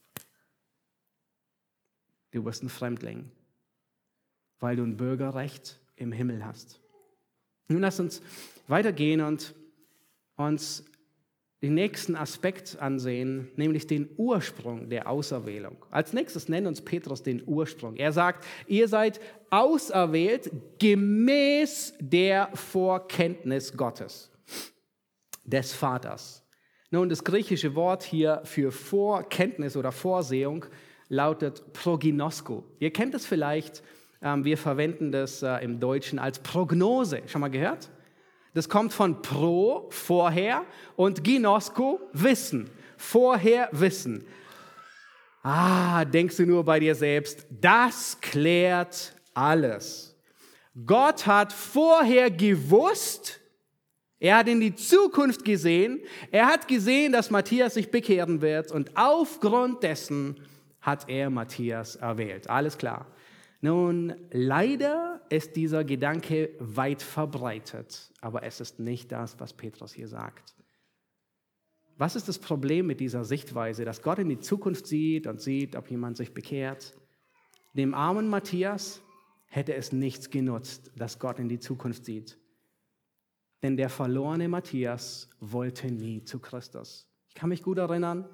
Du bist ein Fremdling, weil du ein Bürgerrecht im Himmel hast. Nun lass uns weitergehen und uns den nächsten Aspekt ansehen, nämlich den Ursprung der Auserwählung. Als nächstes nennt uns Petrus den Ursprung. Er sagt, ihr seid auserwählt gemäß der Vorkenntnis Gottes, des Vaters. Nun, das griechische Wort hier für Vorkenntnis oder Vorsehung lautet proginosko. Ihr kennt es vielleicht, ähm, wir verwenden das äh, im Deutschen als Prognose. Schon mal gehört? Das kommt von pro, vorher, und ginosko, wissen. Vorher wissen. Ah, denkst du nur bei dir selbst, das klärt alles. Gott hat vorher gewusst, er hat in die Zukunft gesehen, er hat gesehen, dass Matthias sich bekehren wird und aufgrund dessen hat er Matthias erwählt. Alles klar. Nun, leider ist dieser Gedanke weit verbreitet, aber es ist nicht das, was Petrus hier sagt. Was ist das Problem mit dieser Sichtweise, dass Gott in die Zukunft sieht und sieht, ob jemand sich bekehrt? Dem armen Matthias hätte es nichts genutzt, dass Gott in die Zukunft sieht. Denn der verlorene Matthias wollte nie zu Christus. Ich kann mich gut erinnern,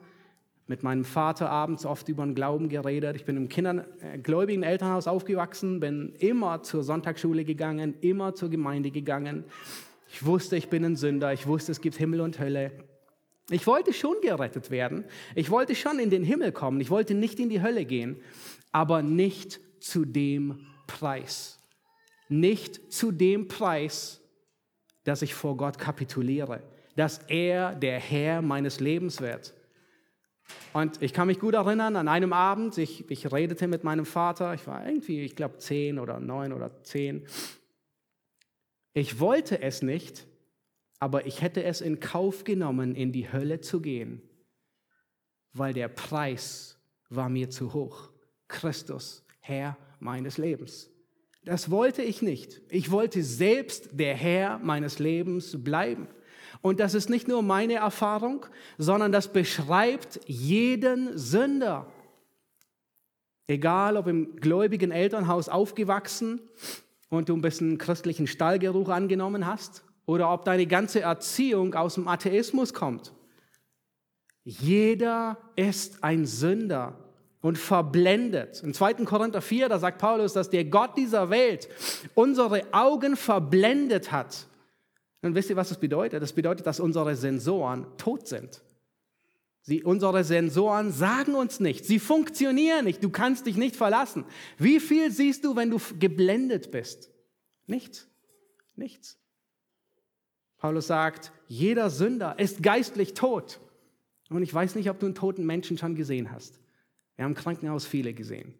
mit meinem Vater abends oft über den Glauben geredet. Ich bin im kindergläubigen äh, Elternhaus aufgewachsen, bin immer zur Sonntagsschule gegangen, immer zur Gemeinde gegangen. Ich wusste, ich bin ein Sünder. Ich wusste, es gibt Himmel und Hölle. Ich wollte schon gerettet werden. Ich wollte schon in den Himmel kommen. Ich wollte nicht in die Hölle gehen, aber nicht zu dem Preis. Nicht zu dem Preis, dass ich vor Gott kapituliere, dass er der Herr meines Lebens wird. Und ich kann mich gut erinnern, an einem Abend, ich, ich redete mit meinem Vater, ich war irgendwie, ich glaube, zehn oder neun oder zehn. Ich wollte es nicht, aber ich hätte es in Kauf genommen, in die Hölle zu gehen, weil der Preis war mir zu hoch. Christus, Herr meines Lebens. Das wollte ich nicht. Ich wollte selbst der Herr meines Lebens bleiben. Und das ist nicht nur meine Erfahrung, sondern das beschreibt jeden Sünder. Egal, ob im gläubigen Elternhaus aufgewachsen und du ein bisschen christlichen Stallgeruch angenommen hast, oder ob deine ganze Erziehung aus dem Atheismus kommt. Jeder ist ein Sünder und verblendet. In 2. Korinther 4, da sagt Paulus, dass der Gott dieser Welt unsere Augen verblendet hat und wisst ihr, was das bedeutet? Das bedeutet, dass unsere Sensoren tot sind. Sie, unsere Sensoren sagen uns nicht, sie funktionieren nicht, du kannst dich nicht verlassen. Wie viel siehst du, wenn du geblendet bist? Nichts, nichts. Paulus sagt, jeder Sünder ist geistlich tot. Und ich weiß nicht, ob du einen toten Menschen schon gesehen hast. Wir haben im Krankenhaus viele gesehen.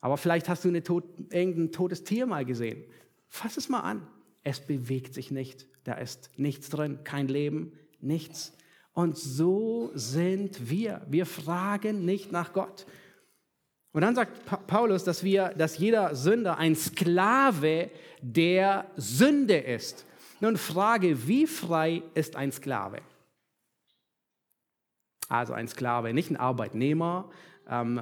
Aber vielleicht hast du eine tot, irgendein totes Tier mal gesehen. Fass es mal an. Es bewegt sich nicht. Da ist nichts drin, kein Leben, nichts. Und so sind wir. Wir fragen nicht nach Gott. Und dann sagt Paulus, dass wir, dass jeder Sünder ein Sklave der Sünde ist. Nun frage, wie frei ist ein Sklave? Also ein Sklave, nicht ein Arbeitnehmer ähm,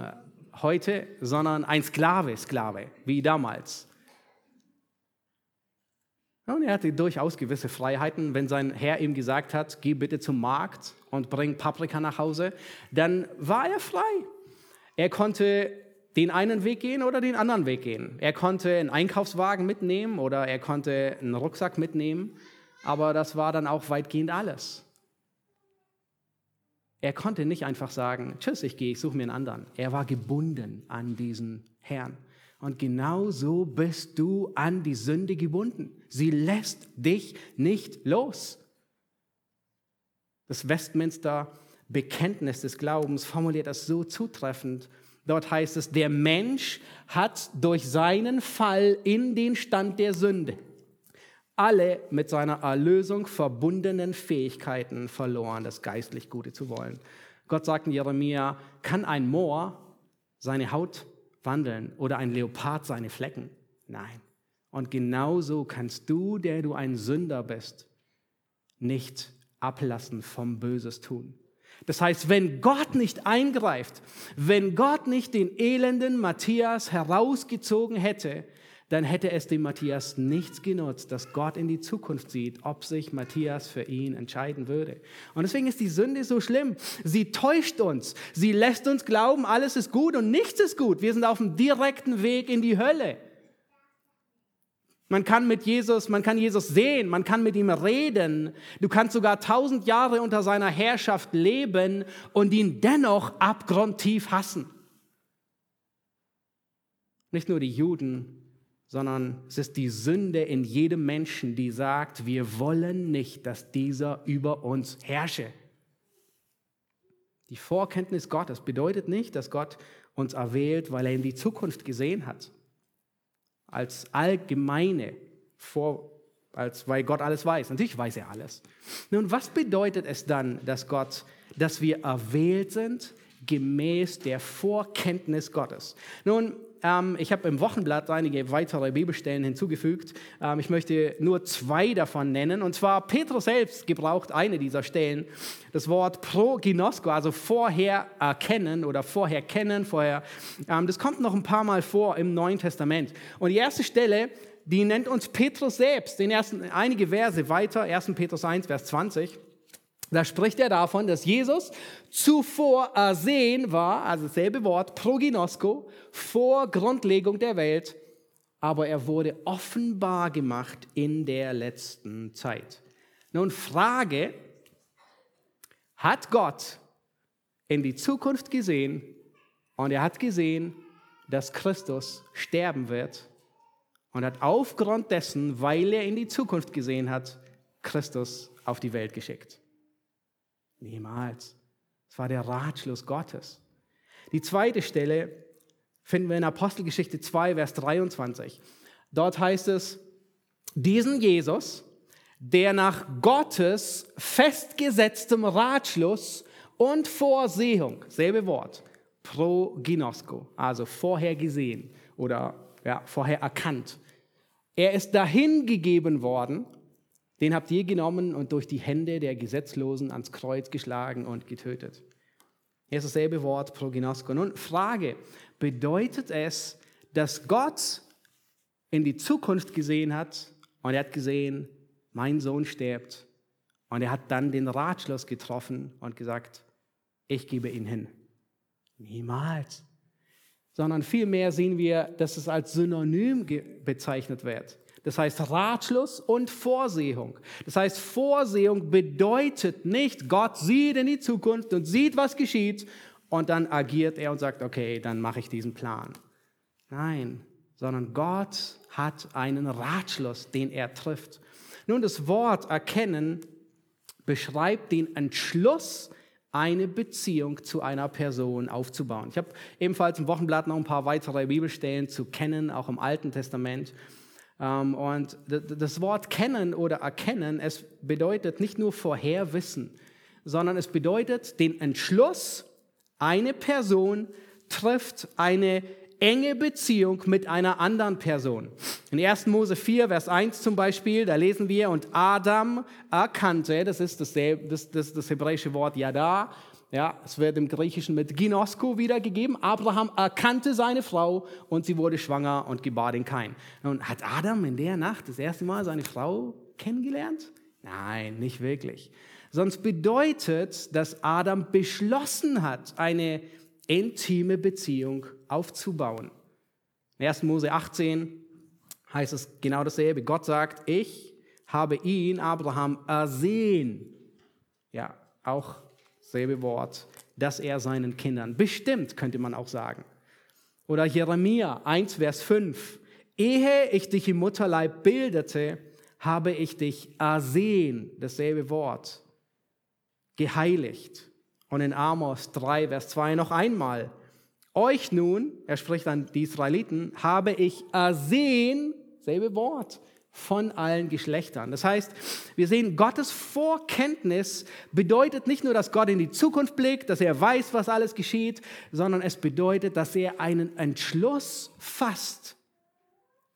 heute, sondern ein Sklave, Sklave, wie damals. Und er hatte durchaus gewisse Freiheiten. Wenn sein Herr ihm gesagt hat, geh bitte zum Markt und bring Paprika nach Hause, dann war er frei. Er konnte den einen Weg gehen oder den anderen Weg gehen. Er konnte einen Einkaufswagen mitnehmen oder er konnte einen Rucksack mitnehmen, aber das war dann auch weitgehend alles. Er konnte nicht einfach sagen, tschüss, ich gehe, ich suche mir einen anderen. Er war gebunden an diesen Herrn. Und genau so bist du an die Sünde gebunden. Sie lässt dich nicht los. Das Westminster Bekenntnis des Glaubens formuliert das so zutreffend. Dort heißt es, der Mensch hat durch seinen Fall in den Stand der Sünde alle mit seiner Erlösung verbundenen Fähigkeiten verloren, das geistlich Gute zu wollen. Gott sagt in Jeremia, kann ein Moor seine Haut wandeln oder ein Leopard seine Flecken. Nein. Und genauso kannst du, der du ein Sünder bist, nicht ablassen vom Böses tun. Das heißt, wenn Gott nicht eingreift, wenn Gott nicht den elenden Matthias herausgezogen hätte, dann hätte es dem Matthias nichts genutzt, dass Gott in die Zukunft sieht, ob sich Matthias für ihn entscheiden würde. Und deswegen ist die Sünde so schlimm. Sie täuscht uns. Sie lässt uns glauben, alles ist gut und nichts ist gut. Wir sind auf dem direkten Weg in die Hölle. Man kann mit Jesus, man kann Jesus sehen, man kann mit ihm reden. Du kannst sogar tausend Jahre unter seiner Herrschaft leben und ihn dennoch abgrundtief hassen. Nicht nur die Juden, sondern es ist die Sünde in jedem Menschen, die sagt, wir wollen nicht, dass dieser über uns herrsche. Die Vorkenntnis Gottes bedeutet nicht, dass Gott uns erwählt, weil er in die Zukunft gesehen hat. Als allgemeine, Vor als weil Gott alles weiß. Natürlich weiß er alles. Nun, was bedeutet es dann, dass Gott, dass wir erwählt sind gemäß der Vorkenntnis Gottes? Nun, ähm, ich habe im Wochenblatt einige weitere Bibelstellen hinzugefügt. Ähm, ich möchte nur zwei davon nennen. Und zwar Petrus selbst gebraucht eine dieser Stellen. Das Wort proginosko, also vorher erkennen oder vorher kennen, vorher. Ähm, das kommt noch ein paar Mal vor im Neuen Testament. Und die erste Stelle, die nennt uns Petrus selbst. Den ersten, einige Verse weiter, 1. Petrus 1, Vers 20. Da spricht er davon, dass Jesus zuvor ersehen war, also dasselbe Wort, proginosko, vor Grundlegung der Welt, aber er wurde offenbar gemacht in der letzten Zeit. Nun Frage, hat Gott in die Zukunft gesehen und er hat gesehen, dass Christus sterben wird und hat aufgrund dessen, weil er in die Zukunft gesehen hat, Christus auf die Welt geschickt. Niemals. Es war der Ratschluss Gottes. Die zweite Stelle finden wir in Apostelgeschichte 2, Vers 23. Dort heißt es, diesen Jesus, der nach Gottes festgesetztem Ratschluss und Vorsehung, selbe Wort, proginosko, also vorher gesehen oder ja, vorher erkannt. Er ist dahin gegeben worden den habt ihr genommen und durch die Hände der Gesetzlosen ans Kreuz geschlagen und getötet. Hier ist dasselbe Wort, proginosko. Nun, Frage, bedeutet es, dass Gott in die Zukunft gesehen hat und er hat gesehen, mein Sohn stirbt und er hat dann den Ratschluss getroffen und gesagt, ich gebe ihn hin. Niemals. Sondern vielmehr sehen wir, dass es als Synonym bezeichnet wird. Das heißt Ratschluss und Vorsehung. Das heißt, Vorsehung bedeutet nicht, Gott sieht in die Zukunft und sieht, was geschieht und dann agiert er und sagt, okay, dann mache ich diesen Plan. Nein, sondern Gott hat einen Ratschluss, den er trifft. Nun, das Wort erkennen beschreibt den Entschluss, eine Beziehung zu einer Person aufzubauen. Ich habe ebenfalls im Wochenblatt noch ein paar weitere Bibelstellen zu kennen, auch im Alten Testament. Ähm, und das Wort kennen oder erkennen, es bedeutet nicht nur vorherwissen, sondern es bedeutet den Entschluss, eine Person trifft eine enge Beziehung mit einer anderen Person. In 1. Mose 4, Vers 1 zum Beispiel, da lesen wir, und Adam erkannte, das ist das, das, das, das hebräische Wort Yada, ja, es wird im Griechischen mit Ginosko wiedergegeben. Abraham erkannte seine Frau und sie wurde schwanger und gebar den Kain. Und hat Adam in der Nacht das erste Mal seine Frau kennengelernt? Nein, nicht wirklich. Sonst bedeutet, dass Adam beschlossen hat, eine intime Beziehung aufzubauen. In 1. Mose 18 heißt es genau dasselbe. Gott sagt, ich habe ihn, Abraham, ersehen. Ja, auch selbe Wort, dass er seinen Kindern bestimmt, könnte man auch sagen. Oder Jeremia 1, Vers 5. Ehe ich dich im Mutterleib bildete, habe ich dich ersehen, dasselbe Wort, geheiligt. Und in Amos 3, Vers 2 noch einmal. Euch nun, er spricht an die Israeliten, habe ich ersehen, selbe Wort, von allen Geschlechtern. Das heißt, wir sehen, Gottes Vorkenntnis bedeutet nicht nur, dass Gott in die Zukunft blickt, dass er weiß, was alles geschieht, sondern es bedeutet, dass er einen Entschluss fasst,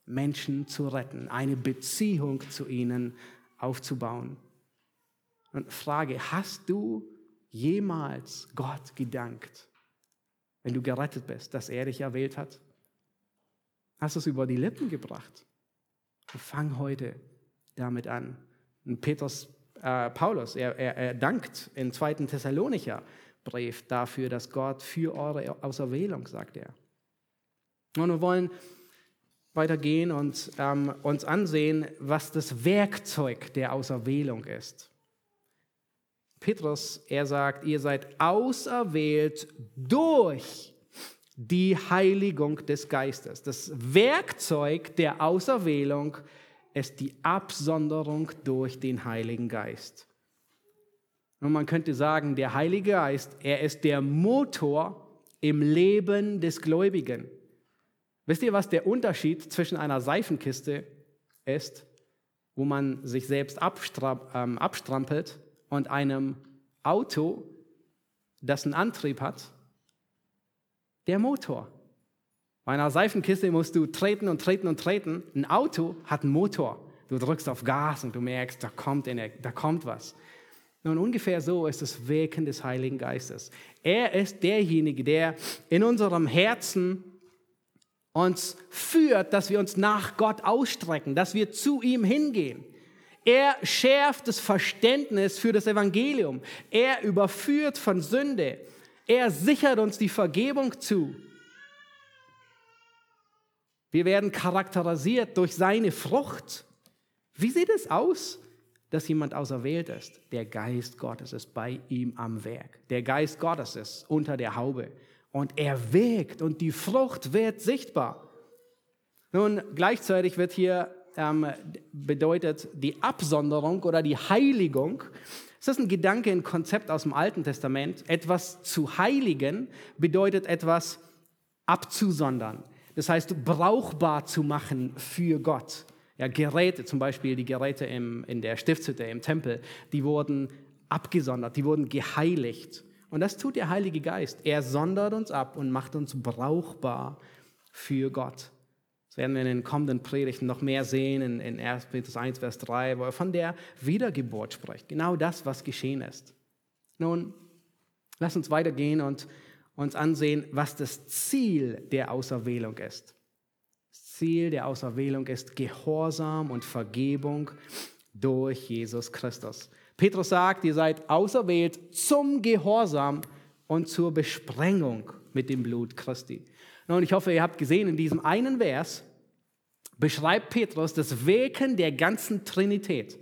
Menschen zu retten, eine Beziehung zu ihnen aufzubauen. Und Frage, hast du jemals Gott gedankt, wenn du gerettet bist, dass er dich erwählt hat? Hast du es über die Lippen gebracht? Fang heute damit an. Und Petrus, äh, Paulus, er, er, er dankt im zweiten Thessalonicher Brief dafür, dass Gott für eure Auserwählung, sagt er. Und wir wollen weitergehen und ähm, uns ansehen, was das Werkzeug der Auserwählung ist. Petrus, er sagt, ihr seid auserwählt durch die Heiligung des Geistes. Das Werkzeug der Auserwählung ist die Absonderung durch den Heiligen Geist. Und man könnte sagen, der Heilige Geist, er ist der Motor im Leben des Gläubigen. Wisst ihr, was der Unterschied zwischen einer Seifenkiste ist, wo man sich selbst ähm, abstrampelt, und einem Auto, das einen Antrieb hat? Der Motor. Bei einer Seifenkiste musst du treten und treten und treten. Ein Auto hat einen Motor. Du drückst auf Gas und du merkst, da kommt, da kommt was. Nun, ungefähr so ist das Wirken des Heiligen Geistes. Er ist derjenige, der in unserem Herzen uns führt, dass wir uns nach Gott ausstrecken, dass wir zu ihm hingehen. Er schärft das Verständnis für das Evangelium. Er überführt von Sünde. Er sichert uns die Vergebung zu. Wir werden charakterisiert durch seine Frucht. Wie sieht es aus, dass jemand auserwählt ist? Der Geist Gottes ist bei ihm am Werk. Der Geist Gottes ist unter der Haube und er wirkt und die Frucht wird sichtbar. Nun, gleichzeitig wird hier ähm, bedeutet die Absonderung oder die Heiligung. Das ist ein Gedanke, ein Konzept aus dem Alten Testament. Etwas zu heiligen bedeutet etwas abzusondern. Das heißt, brauchbar zu machen für Gott. Ja, Geräte, zum Beispiel die Geräte im, in der Stiftshütte, im Tempel, die wurden abgesondert, die wurden geheiligt. Und das tut der Heilige Geist. Er sondert uns ab und macht uns brauchbar für Gott. Das werden wir in den kommenden Predigten noch mehr sehen, in, in 1. Petrus 1, Vers 3, wo er von der Wiedergeburt spricht. Genau das, was geschehen ist. Nun, lass uns weitergehen und uns ansehen, was das Ziel der Auserwählung ist. Das Ziel der Auserwählung ist Gehorsam und Vergebung durch Jesus Christus. Petrus sagt, ihr seid auserwählt zum Gehorsam und zur Besprengung mit dem Blut Christi. Und ich hoffe, ihr habt gesehen, in diesem einen Vers beschreibt Petrus das Wirken der ganzen Trinität.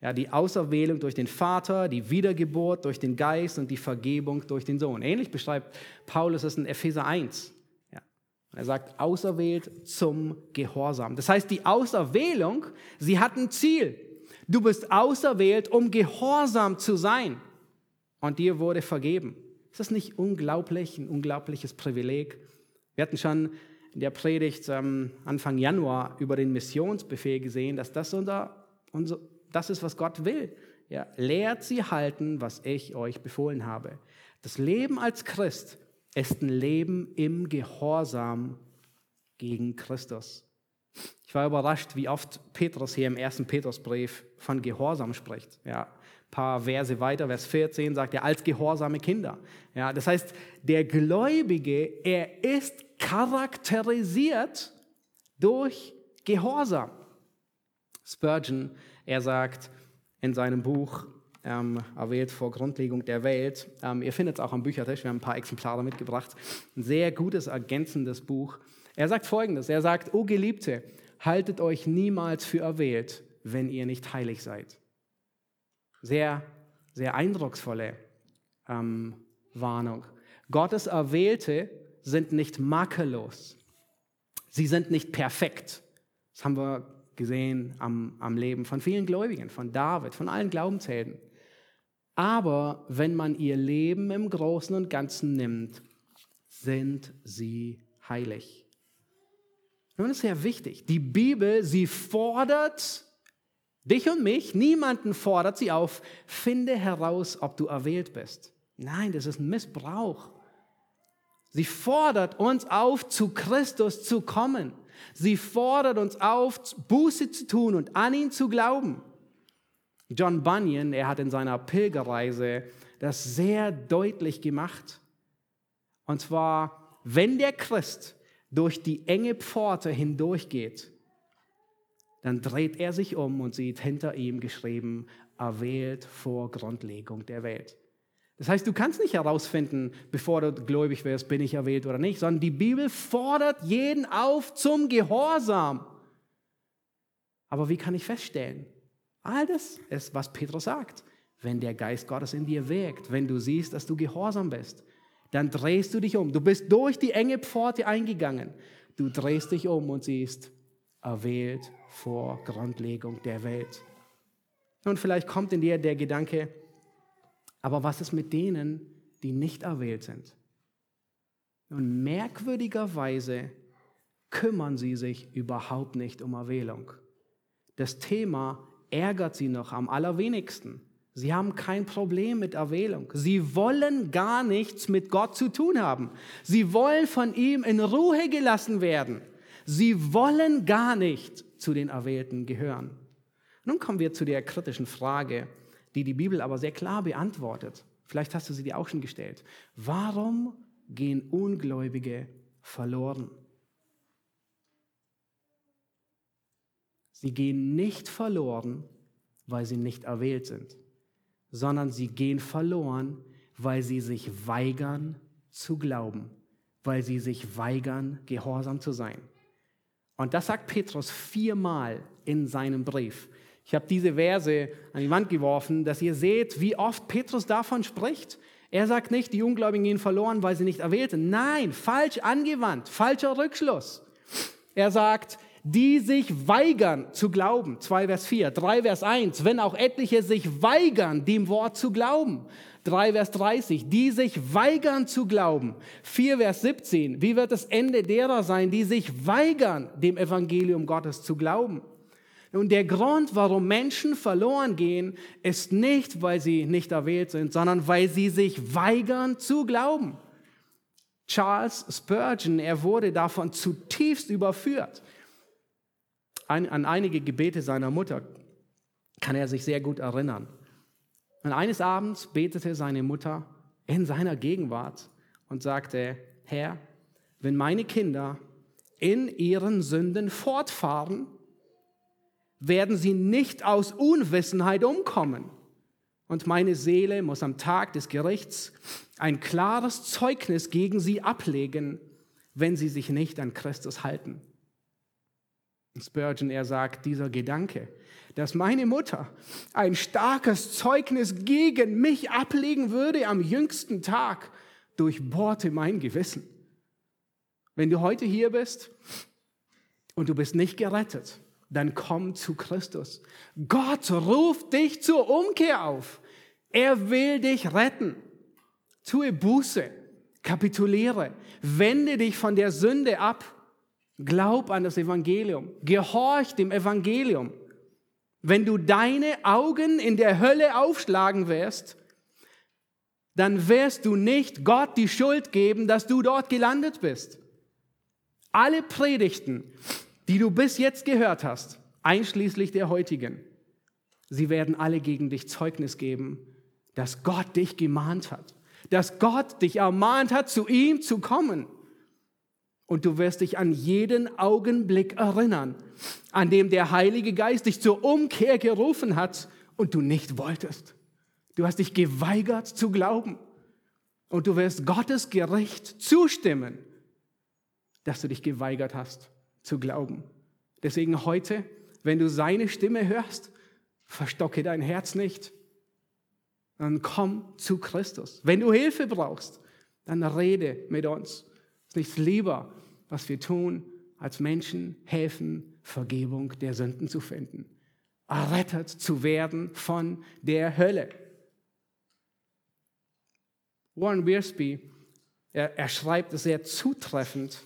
Ja, die Auserwählung durch den Vater, die Wiedergeburt durch den Geist und die Vergebung durch den Sohn. Ähnlich beschreibt Paulus es in Epheser 1. Ja. Er sagt, auserwählt zum Gehorsam. Das heißt, die Auserwählung, sie hat ein Ziel. Du bist auserwählt, um gehorsam zu sein. Und dir wurde vergeben. Ist das nicht unglaublich, ein unglaubliches Privileg? Wir hatten schon in der Predigt ähm, Anfang Januar über den Missionsbefehl gesehen, dass das, unser, unser, das ist, was Gott will. Ja, lehrt sie halten, was ich euch befohlen habe. Das Leben als Christ ist ein Leben im Gehorsam gegen Christus. Ich war überrascht, wie oft Petrus hier im ersten Petrusbrief von Gehorsam spricht. Ja, ein paar Verse weiter, Vers 14 sagt er, als gehorsame Kinder. Ja, das heißt, der Gläubige, er ist charakterisiert durch Gehorsam. Spurgeon, er sagt in seinem Buch, ähm, erwählt vor Grundlegung der Welt, ähm, ihr findet es auch am Büchertisch, wir haben ein paar Exemplare mitgebracht, ein sehr gutes, ergänzendes Buch. Er sagt folgendes, er sagt, O Geliebte, haltet euch niemals für erwählt, wenn ihr nicht heilig seid. Sehr, sehr eindrucksvolle ähm, Warnung. Gottes Erwählte sind nicht makellos. Sie sind nicht perfekt. Das haben wir gesehen am, am Leben von vielen Gläubigen, von David, von allen Glaubenshelden. Aber wenn man ihr Leben im Großen und Ganzen nimmt, sind sie heilig. Nun ist sehr wichtig. Die Bibel, sie fordert dich und mich, niemanden fordert sie auf, finde heraus, ob du erwählt bist. Nein, das ist ein Missbrauch. Sie fordert uns auf, zu Christus zu kommen. Sie fordert uns auf, Buße zu tun und an ihn zu glauben. John Bunyan, er hat in seiner Pilgerreise das sehr deutlich gemacht. Und zwar, wenn der Christ durch die enge Pforte hindurchgeht, dann dreht er sich um und sieht hinter ihm geschrieben, erwählt vor Grundlegung der Welt. Das heißt, du kannst nicht herausfinden, bevor du gläubig wirst, bin ich erwählt oder nicht, sondern die Bibel fordert jeden auf zum Gehorsam. Aber wie kann ich feststellen? All das ist, was Petrus sagt. Wenn der Geist Gottes in dir wirkt, wenn du siehst, dass du gehorsam bist, dann drehst du dich um. Du bist durch die enge Pforte eingegangen. Du drehst dich um und siehst, erwählt vor Grundlegung der Welt. Und vielleicht kommt in dir der Gedanke, aber was ist mit denen, die nicht erwählt sind? Und merkwürdigerweise kümmern sie sich überhaupt nicht um Erwählung. Das Thema ärgert sie noch am allerwenigsten. Sie haben kein Problem mit Erwählung. Sie wollen gar nichts mit Gott zu tun haben. Sie wollen von ihm in Ruhe gelassen werden. Sie wollen gar nicht zu den Erwählten gehören. Nun kommen wir zu der kritischen Frage, die die Bibel aber sehr klar beantwortet. Vielleicht hast du sie dir auch schon gestellt. Warum gehen Ungläubige verloren? Sie gehen nicht verloren, weil sie nicht erwählt sind, sondern sie gehen verloren, weil sie sich weigern zu glauben, weil sie sich weigern, gehorsam zu sein. Und das sagt Petrus viermal in seinem Brief. Ich habe diese Verse an die Wand geworfen, dass ihr seht, wie oft Petrus davon spricht. Er sagt nicht, die Ungläubigen gehen verloren, weil sie nicht erwählt sind. Nein, falsch angewandt, falscher Rückschluss. Er sagt, die sich weigern zu glauben. 2 Vers 4, 3 Vers 1, wenn auch etliche sich weigern, dem Wort zu glauben. 3 Vers 30, die sich weigern zu glauben. 4 Vers 17, wie wird das Ende derer sein, die sich weigern, dem Evangelium Gottes zu glauben? Und der Grund, warum Menschen verloren gehen, ist nicht, weil sie nicht erwählt sind, sondern weil sie sich weigern zu glauben. Charles Spurgeon, er wurde davon zutiefst überführt. Ein, an einige Gebete seiner Mutter kann er sich sehr gut erinnern. Und eines Abends betete seine Mutter in seiner Gegenwart und sagte, Herr, wenn meine Kinder in ihren Sünden fortfahren, werden sie nicht aus Unwissenheit umkommen. Und meine Seele muss am Tag des Gerichts ein klares Zeugnis gegen sie ablegen, wenn sie sich nicht an Christus halten. Spurgeon, er sagt, dieser Gedanke, dass meine Mutter ein starkes Zeugnis gegen mich ablegen würde am jüngsten Tag, durchbohrte mein Gewissen. Wenn du heute hier bist und du bist nicht gerettet, dann komm zu Christus. Gott ruft dich zur Umkehr auf. Er will dich retten. Tue Buße, kapituliere, wende dich von der Sünde ab, glaub an das Evangelium, gehorch dem Evangelium. Wenn du deine Augen in der Hölle aufschlagen wirst, dann wirst du nicht Gott die Schuld geben, dass du dort gelandet bist. Alle Predigten, die du bis jetzt gehört hast, einschließlich der heutigen, sie werden alle gegen dich Zeugnis geben, dass Gott dich gemahnt hat, dass Gott dich ermahnt hat, zu ihm zu kommen. Und du wirst dich an jeden Augenblick erinnern, an dem der Heilige Geist dich zur Umkehr gerufen hat und du nicht wolltest. Du hast dich geweigert zu glauben. Und du wirst Gottes Gericht zustimmen, dass du dich geweigert hast zu glauben. Deswegen heute, wenn du seine Stimme hörst, verstocke dein Herz nicht. Dann komm zu Christus. Wenn du Hilfe brauchst, dann rede mit uns. Es ist nichts lieber, was wir tun, als Menschen helfen, Vergebung der Sünden zu finden. Errettet zu werden von der Hölle. Warren Wiersbe, er, er schreibt es sehr zutreffend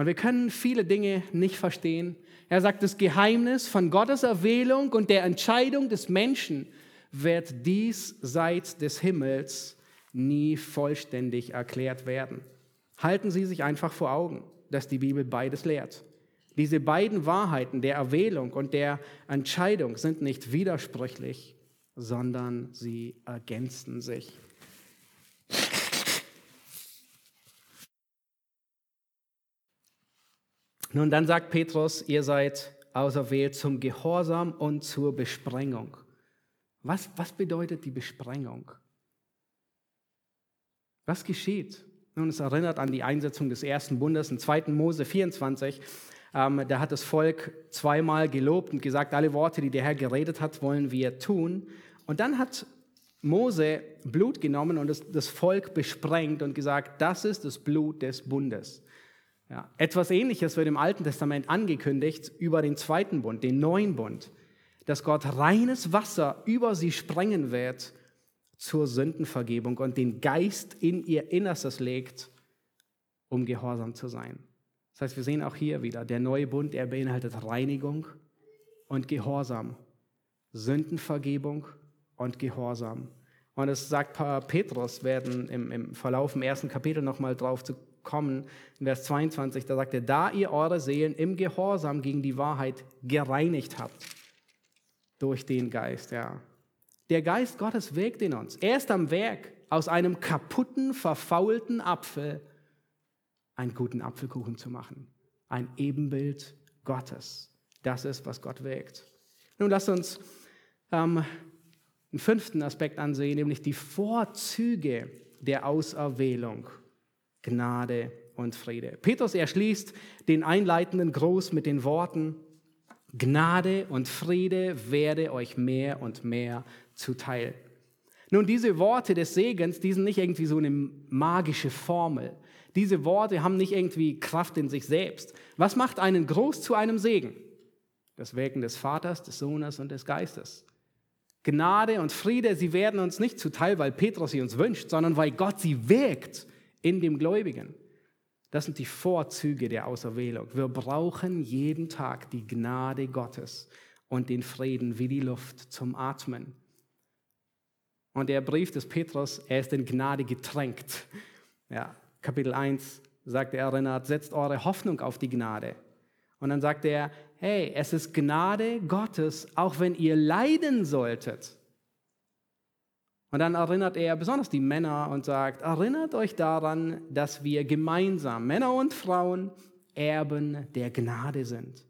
und wir können viele Dinge nicht verstehen. Er sagt, das Geheimnis von Gottes Erwählung und der Entscheidung des Menschen wird dies seit des Himmels nie vollständig erklärt werden. Halten Sie sich einfach vor Augen, dass die Bibel beides lehrt. Diese beiden Wahrheiten der Erwählung und der Entscheidung sind nicht widersprüchlich, sondern sie ergänzen sich. Nun, dann sagt Petrus, ihr seid auserwählt zum Gehorsam und zur Besprengung. Was, was bedeutet die Besprengung? Was geschieht? Nun, es erinnert an die Einsetzung des ersten Bundes in 2. Mose 24. Ähm, da hat das Volk zweimal gelobt und gesagt, alle Worte, die der Herr geredet hat, wollen wir tun. Und dann hat Mose Blut genommen und das, das Volk besprengt und gesagt, das ist das Blut des Bundes. Ja, etwas Ähnliches wird im Alten Testament angekündigt über den zweiten Bund, den neuen Bund, dass Gott reines Wasser über sie sprengen wird zur Sündenvergebung und den Geist in ihr Innerstes legt, um gehorsam zu sein. Das heißt, wir sehen auch hier wieder, der neue Bund, er beinhaltet Reinigung und Gehorsam, Sündenvergebung und Gehorsam. Und es sagt Petrus, werden im, im Verlauf im ersten Kapitel nochmal drauf zu kommen, in Vers 22, da sagt er, da ihr eure Seelen im Gehorsam gegen die Wahrheit gereinigt habt, durch den Geist, ja. Der Geist Gottes wirkt in uns. Er ist am Werk, aus einem kaputten, verfaulten Apfel einen guten Apfelkuchen zu machen. Ein Ebenbild Gottes. Das ist, was Gott wirkt. Nun lasst uns ähm, einen fünften Aspekt ansehen, nämlich die Vorzüge der Auserwählung. Gnade und Friede. Petrus erschließt den einleitenden Gruß mit den Worten, Gnade und Friede werde euch mehr und mehr zuteil. Nun, diese Worte des Segens, die sind nicht irgendwie so eine magische Formel. Diese Worte haben nicht irgendwie Kraft in sich selbst. Was macht einen Gruß zu einem Segen? Das Wirken des Vaters, des Sohnes und des Geistes. Gnade und Friede, sie werden uns nicht zuteil, weil Petrus sie uns wünscht, sondern weil Gott sie wirkt in dem Gläubigen. Das sind die Vorzüge der Auserwählung. Wir brauchen jeden Tag die Gnade Gottes und den Frieden wie die Luft zum Atmen. Und der Brief des Petrus, er ist in Gnade getränkt. Ja, Kapitel 1 sagt er, erinnert, setzt eure Hoffnung auf die Gnade. Und dann sagt er, hey, es ist Gnade Gottes, auch wenn ihr leiden solltet. Und dann erinnert er besonders die Männer und sagt, erinnert euch daran, dass wir gemeinsam, Männer und Frauen, Erben der Gnade sind.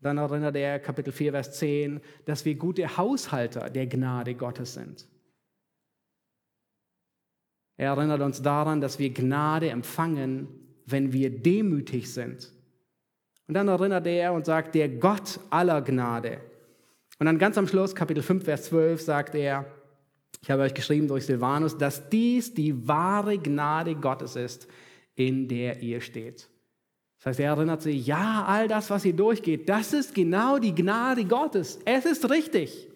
Dann erinnert er Kapitel 4, Vers 10, dass wir gute Haushalter der Gnade Gottes sind. Er erinnert uns daran, dass wir Gnade empfangen, wenn wir demütig sind. Und dann erinnert er und sagt, der Gott aller Gnade. Und dann ganz am Schluss, Kapitel 5, Vers 12, sagt er, ich habe euch geschrieben durch Silvanus, dass dies die wahre Gnade Gottes ist, in der ihr steht. Das heißt, er erinnert sich, ja, all das, was ihr durchgeht, das ist genau die Gnade Gottes. Es ist richtig.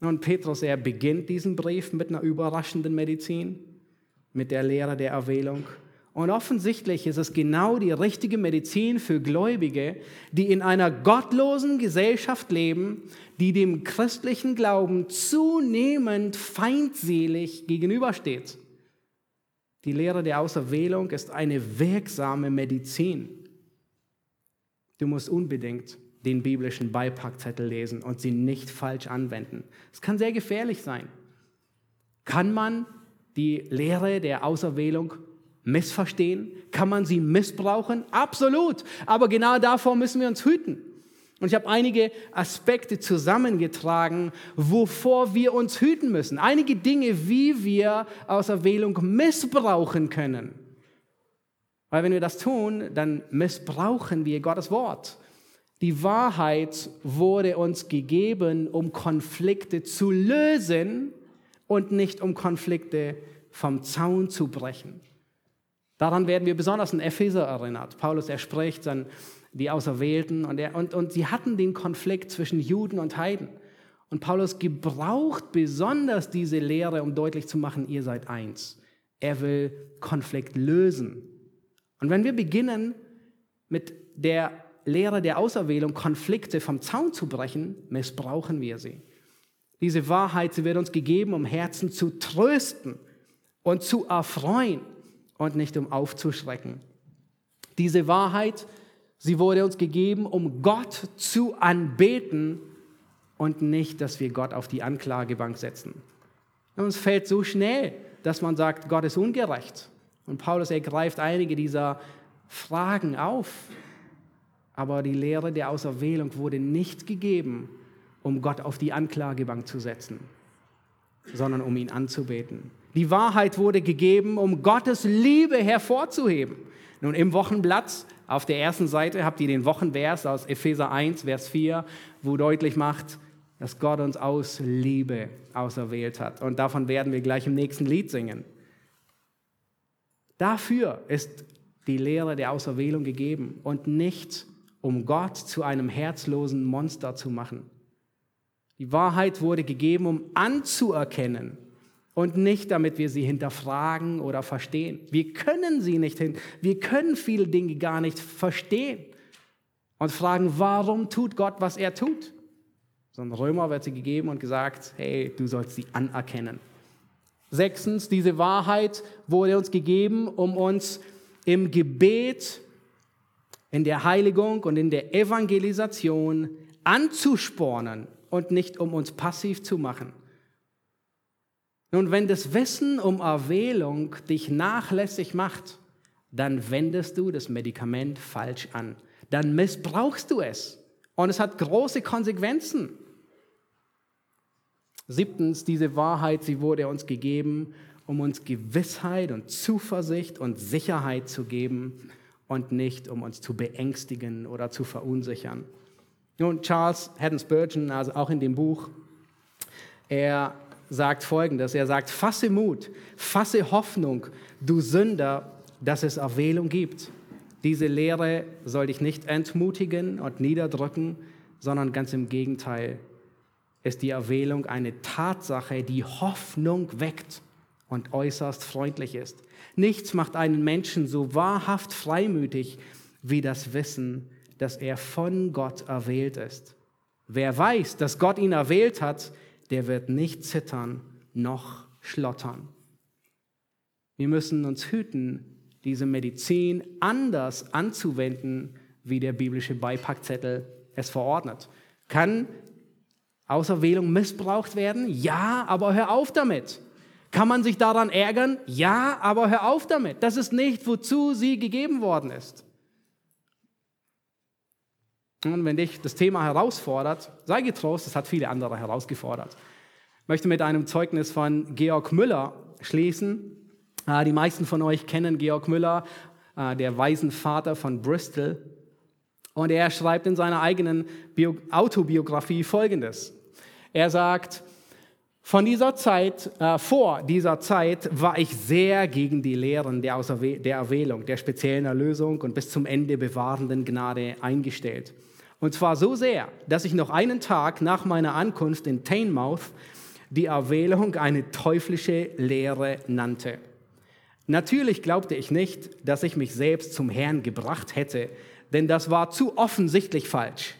Und Petrus, er beginnt diesen Brief mit einer überraschenden Medizin, mit der Lehre der Erwählung. Und offensichtlich ist es genau die richtige Medizin für Gläubige, die in einer gottlosen Gesellschaft leben, die dem christlichen Glauben zunehmend feindselig gegenübersteht. Die Lehre der Auserwählung ist eine wirksame Medizin. Du musst unbedingt den biblischen Beipackzettel lesen und sie nicht falsch anwenden. Es kann sehr gefährlich sein. Kann man die Lehre der Auserwählung missverstehen? Kann man sie missbrauchen? Absolut. Aber genau davor müssen wir uns hüten. Und ich habe einige Aspekte zusammengetragen, wovor wir uns hüten müssen. Einige Dinge, wie wir Auserwählung missbrauchen können. Weil wenn wir das tun, dann missbrauchen wir Gottes Wort. Die Wahrheit wurde uns gegeben, um Konflikte zu lösen und nicht um Konflikte vom Zaun zu brechen. Daran werden wir besonders in Epheser erinnert. Paulus, er spricht dann die Auserwählten und, er, und, und sie hatten den Konflikt zwischen Juden und Heiden. Und Paulus gebraucht besonders diese Lehre, um deutlich zu machen, ihr seid eins. Er will Konflikt lösen. Und wenn wir beginnen, mit der Lehre der Auserwählung Konflikte vom Zaun zu brechen, missbrauchen wir sie. Diese Wahrheit, sie wird uns gegeben, um Herzen zu trösten und zu erfreuen und nicht um aufzuschrecken. Diese Wahrheit, sie wurde uns gegeben, um Gott zu anbeten und nicht, dass wir Gott auf die Anklagebank setzen. Und es fällt so schnell, dass man sagt, Gott ist ungerecht. Und Paulus ergreift einige dieser Fragen auf. Aber die Lehre der Auserwählung wurde nicht gegeben, um Gott auf die Anklagebank zu setzen, sondern um ihn anzubeten. Die Wahrheit wurde gegeben, um Gottes Liebe hervorzuheben. Nun, im Wochenblatt auf der ersten Seite habt ihr den Wochenvers aus Epheser 1, Vers 4, wo deutlich macht, dass Gott uns aus Liebe auserwählt hat. Und davon werden wir gleich im nächsten Lied singen. Dafür ist die Lehre der Auserwählung gegeben und nicht, um Gott zu einem herzlosen Monster zu machen. Die Wahrheit wurde gegeben, um anzuerkennen und nicht, damit wir sie hinterfragen oder verstehen. Wir können sie nicht hin, wir können viele Dinge gar nicht verstehen und fragen, warum tut Gott, was er tut? So ein Römer wird sie gegeben und gesagt, hey, du sollst sie anerkennen. Sechstens, diese Wahrheit wurde uns gegeben, um uns im Gebet, in der Heiligung und in der Evangelisation anzuspornen und nicht um uns passiv zu machen. Nun, wenn das Wissen um Erwählung dich nachlässig macht, dann wendest du das Medikament falsch an. Dann missbrauchst du es. Und es hat große Konsequenzen. Siebtens, diese Wahrheit, sie wurde uns gegeben, um uns Gewissheit und Zuversicht und Sicherheit zu geben und nicht um uns zu beängstigen oder zu verunsichern. Nun, Charles Haddon Spurgeon, also auch in dem Buch, er sagt Folgendes, er sagt, fasse Mut, fasse Hoffnung, du Sünder, dass es Erwählung gibt. Diese Lehre soll dich nicht entmutigen und niederdrücken, sondern ganz im Gegenteil ist die Erwählung eine Tatsache, die Hoffnung weckt und äußerst freundlich ist. Nichts macht einen Menschen so wahrhaft freimütig wie das Wissen, dass er von Gott erwählt ist. Wer weiß, dass Gott ihn erwählt hat, der wird nicht zittern noch schlottern. Wir müssen uns hüten, diese Medizin anders anzuwenden, wie der biblische Beipackzettel es verordnet. Kann Auserwählung missbraucht werden? Ja, aber hör auf damit. Kann man sich daran ärgern? Ja, aber hör auf damit. Das ist nicht, wozu sie gegeben worden ist. Und wenn dich das Thema herausfordert, sei getrost, es hat viele andere herausgefordert. Ich möchte mit einem Zeugnis von Georg Müller schließen. Ah, die meisten von euch kennen Georg Müller, ah, der Waisenvater von Bristol. Und er schreibt in seiner eigenen Bio Autobiografie Folgendes. Er sagt, von dieser Zeit, äh, vor dieser Zeit war ich sehr gegen die Lehren der, der Erwählung, der speziellen Erlösung und bis zum Ende bewahrenden Gnade eingestellt. Und zwar so sehr, dass ich noch einen Tag nach meiner Ankunft in Teignmouth die Erwählung eine teuflische Lehre nannte. Natürlich glaubte ich nicht, dass ich mich selbst zum Herrn gebracht hätte, denn das war zu offensichtlich falsch.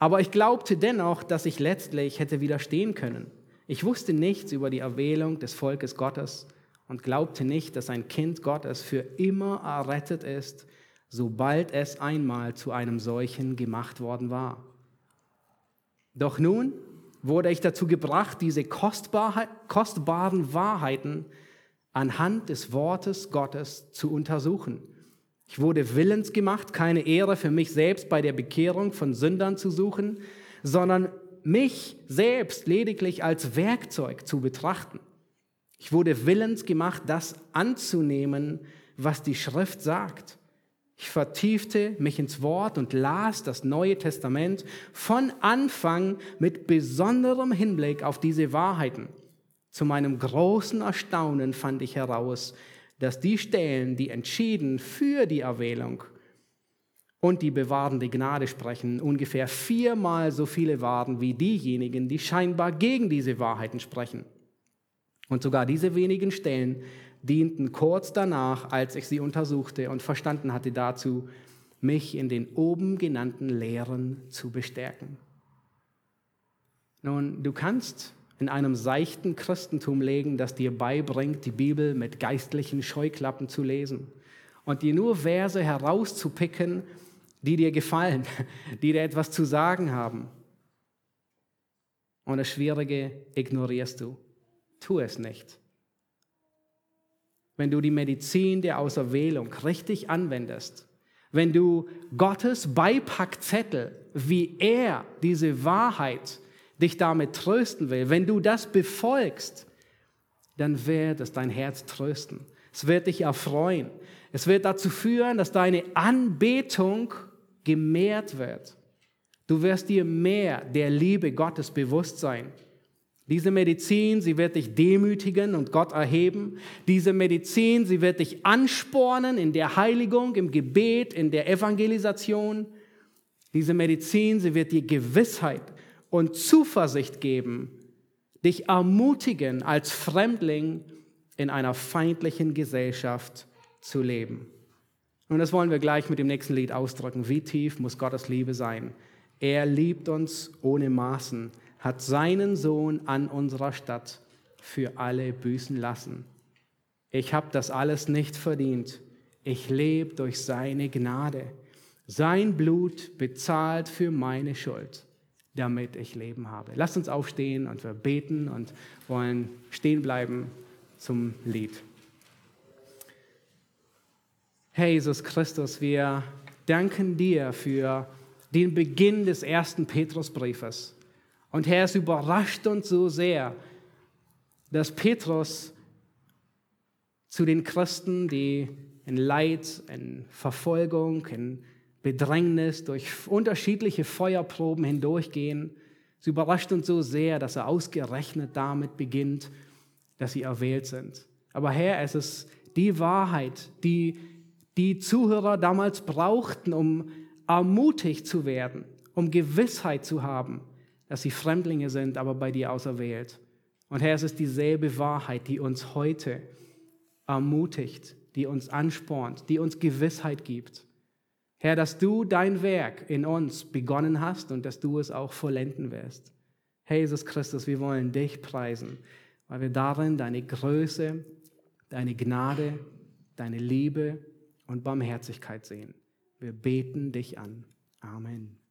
Aber ich glaubte dennoch, dass ich letztlich hätte widerstehen können. Ich wusste nichts über die Erwählung des Volkes Gottes und glaubte nicht, dass ein Kind Gottes für immer errettet ist, sobald es einmal zu einem solchen gemacht worden war. Doch nun wurde ich dazu gebracht, diese kostbaren Wahrheiten anhand des Wortes Gottes zu untersuchen ich wurde willens gemacht, keine Ehre für mich selbst bei der Bekehrung von Sündern zu suchen, sondern mich selbst lediglich als Werkzeug zu betrachten. Ich wurde willens gemacht, das anzunehmen, was die Schrift sagt. Ich vertiefte mich ins Wort und las das Neue Testament von Anfang mit besonderem Hinblick auf diese Wahrheiten. Zu meinem großen Erstaunen fand ich heraus, dass die Stellen, die entschieden für die Erwählung und die bewahrende Gnade sprechen, ungefähr viermal so viele waren wie diejenigen, die scheinbar gegen diese Wahrheiten sprechen. Und sogar diese wenigen Stellen dienten kurz danach, als ich sie untersuchte und verstanden hatte dazu, mich in den oben genannten Lehren zu bestärken. Nun, du kannst in einem seichten Christentum legen, das dir beibringt, die Bibel mit geistlichen Scheuklappen zu lesen und dir nur Verse herauszupicken, die dir gefallen, die dir etwas zu sagen haben. Und das Schwierige ignorierst du. Tu es nicht. Wenn du die Medizin der Auserwählung richtig anwendest, wenn du Gottes Beipackzettel, wie er diese Wahrheit dich damit trösten will, wenn du das befolgst, dann wird es dein Herz trösten. Es wird dich erfreuen. Es wird dazu führen, dass deine Anbetung gemehrt wird. Du wirst dir mehr der Liebe Gottes bewusst sein. Diese Medizin, sie wird dich demütigen und Gott erheben. Diese Medizin, sie wird dich anspornen in der Heiligung, im Gebet, in der Evangelisation. Diese Medizin, sie wird dir Gewissheit und Zuversicht geben, dich ermutigen, als Fremdling in einer feindlichen Gesellschaft zu leben. Und das wollen wir gleich mit dem nächsten Lied ausdrücken. Wie tief muss Gottes Liebe sein? Er liebt uns ohne Maßen, hat seinen Sohn an unserer Stadt für alle büßen lassen. Ich habe das alles nicht verdient. Ich lebe durch seine Gnade. Sein Blut bezahlt für meine Schuld, damit ich Leben habe. Lasst uns aufstehen und wir beten und wollen stehen bleiben zum Lied. Herr Jesus Christus, wir danken dir für den Beginn des ersten Petrusbriefes. Und Herr, es überrascht uns so sehr, dass Petrus zu den Christen, die in Leid, in Verfolgung, in Bedrängnis durch unterschiedliche Feuerproben hindurchgehen, es überrascht uns so sehr, dass er ausgerechnet damit beginnt, dass sie erwählt sind. Aber Herr, es ist die Wahrheit, die die Zuhörer damals brauchten, um ermutigt zu werden, um Gewissheit zu haben, dass sie Fremdlinge sind, aber bei dir auserwählt. Und Herr, es ist dieselbe Wahrheit, die uns heute ermutigt, die uns anspornt, die uns Gewissheit gibt. Herr, dass du dein Werk in uns begonnen hast und dass du es auch vollenden wirst. Herr Jesus Christus, wir wollen dich preisen, weil wir darin deine Größe, deine Gnade, deine Liebe und Barmherzigkeit sehen. Wir beten dich an. Amen.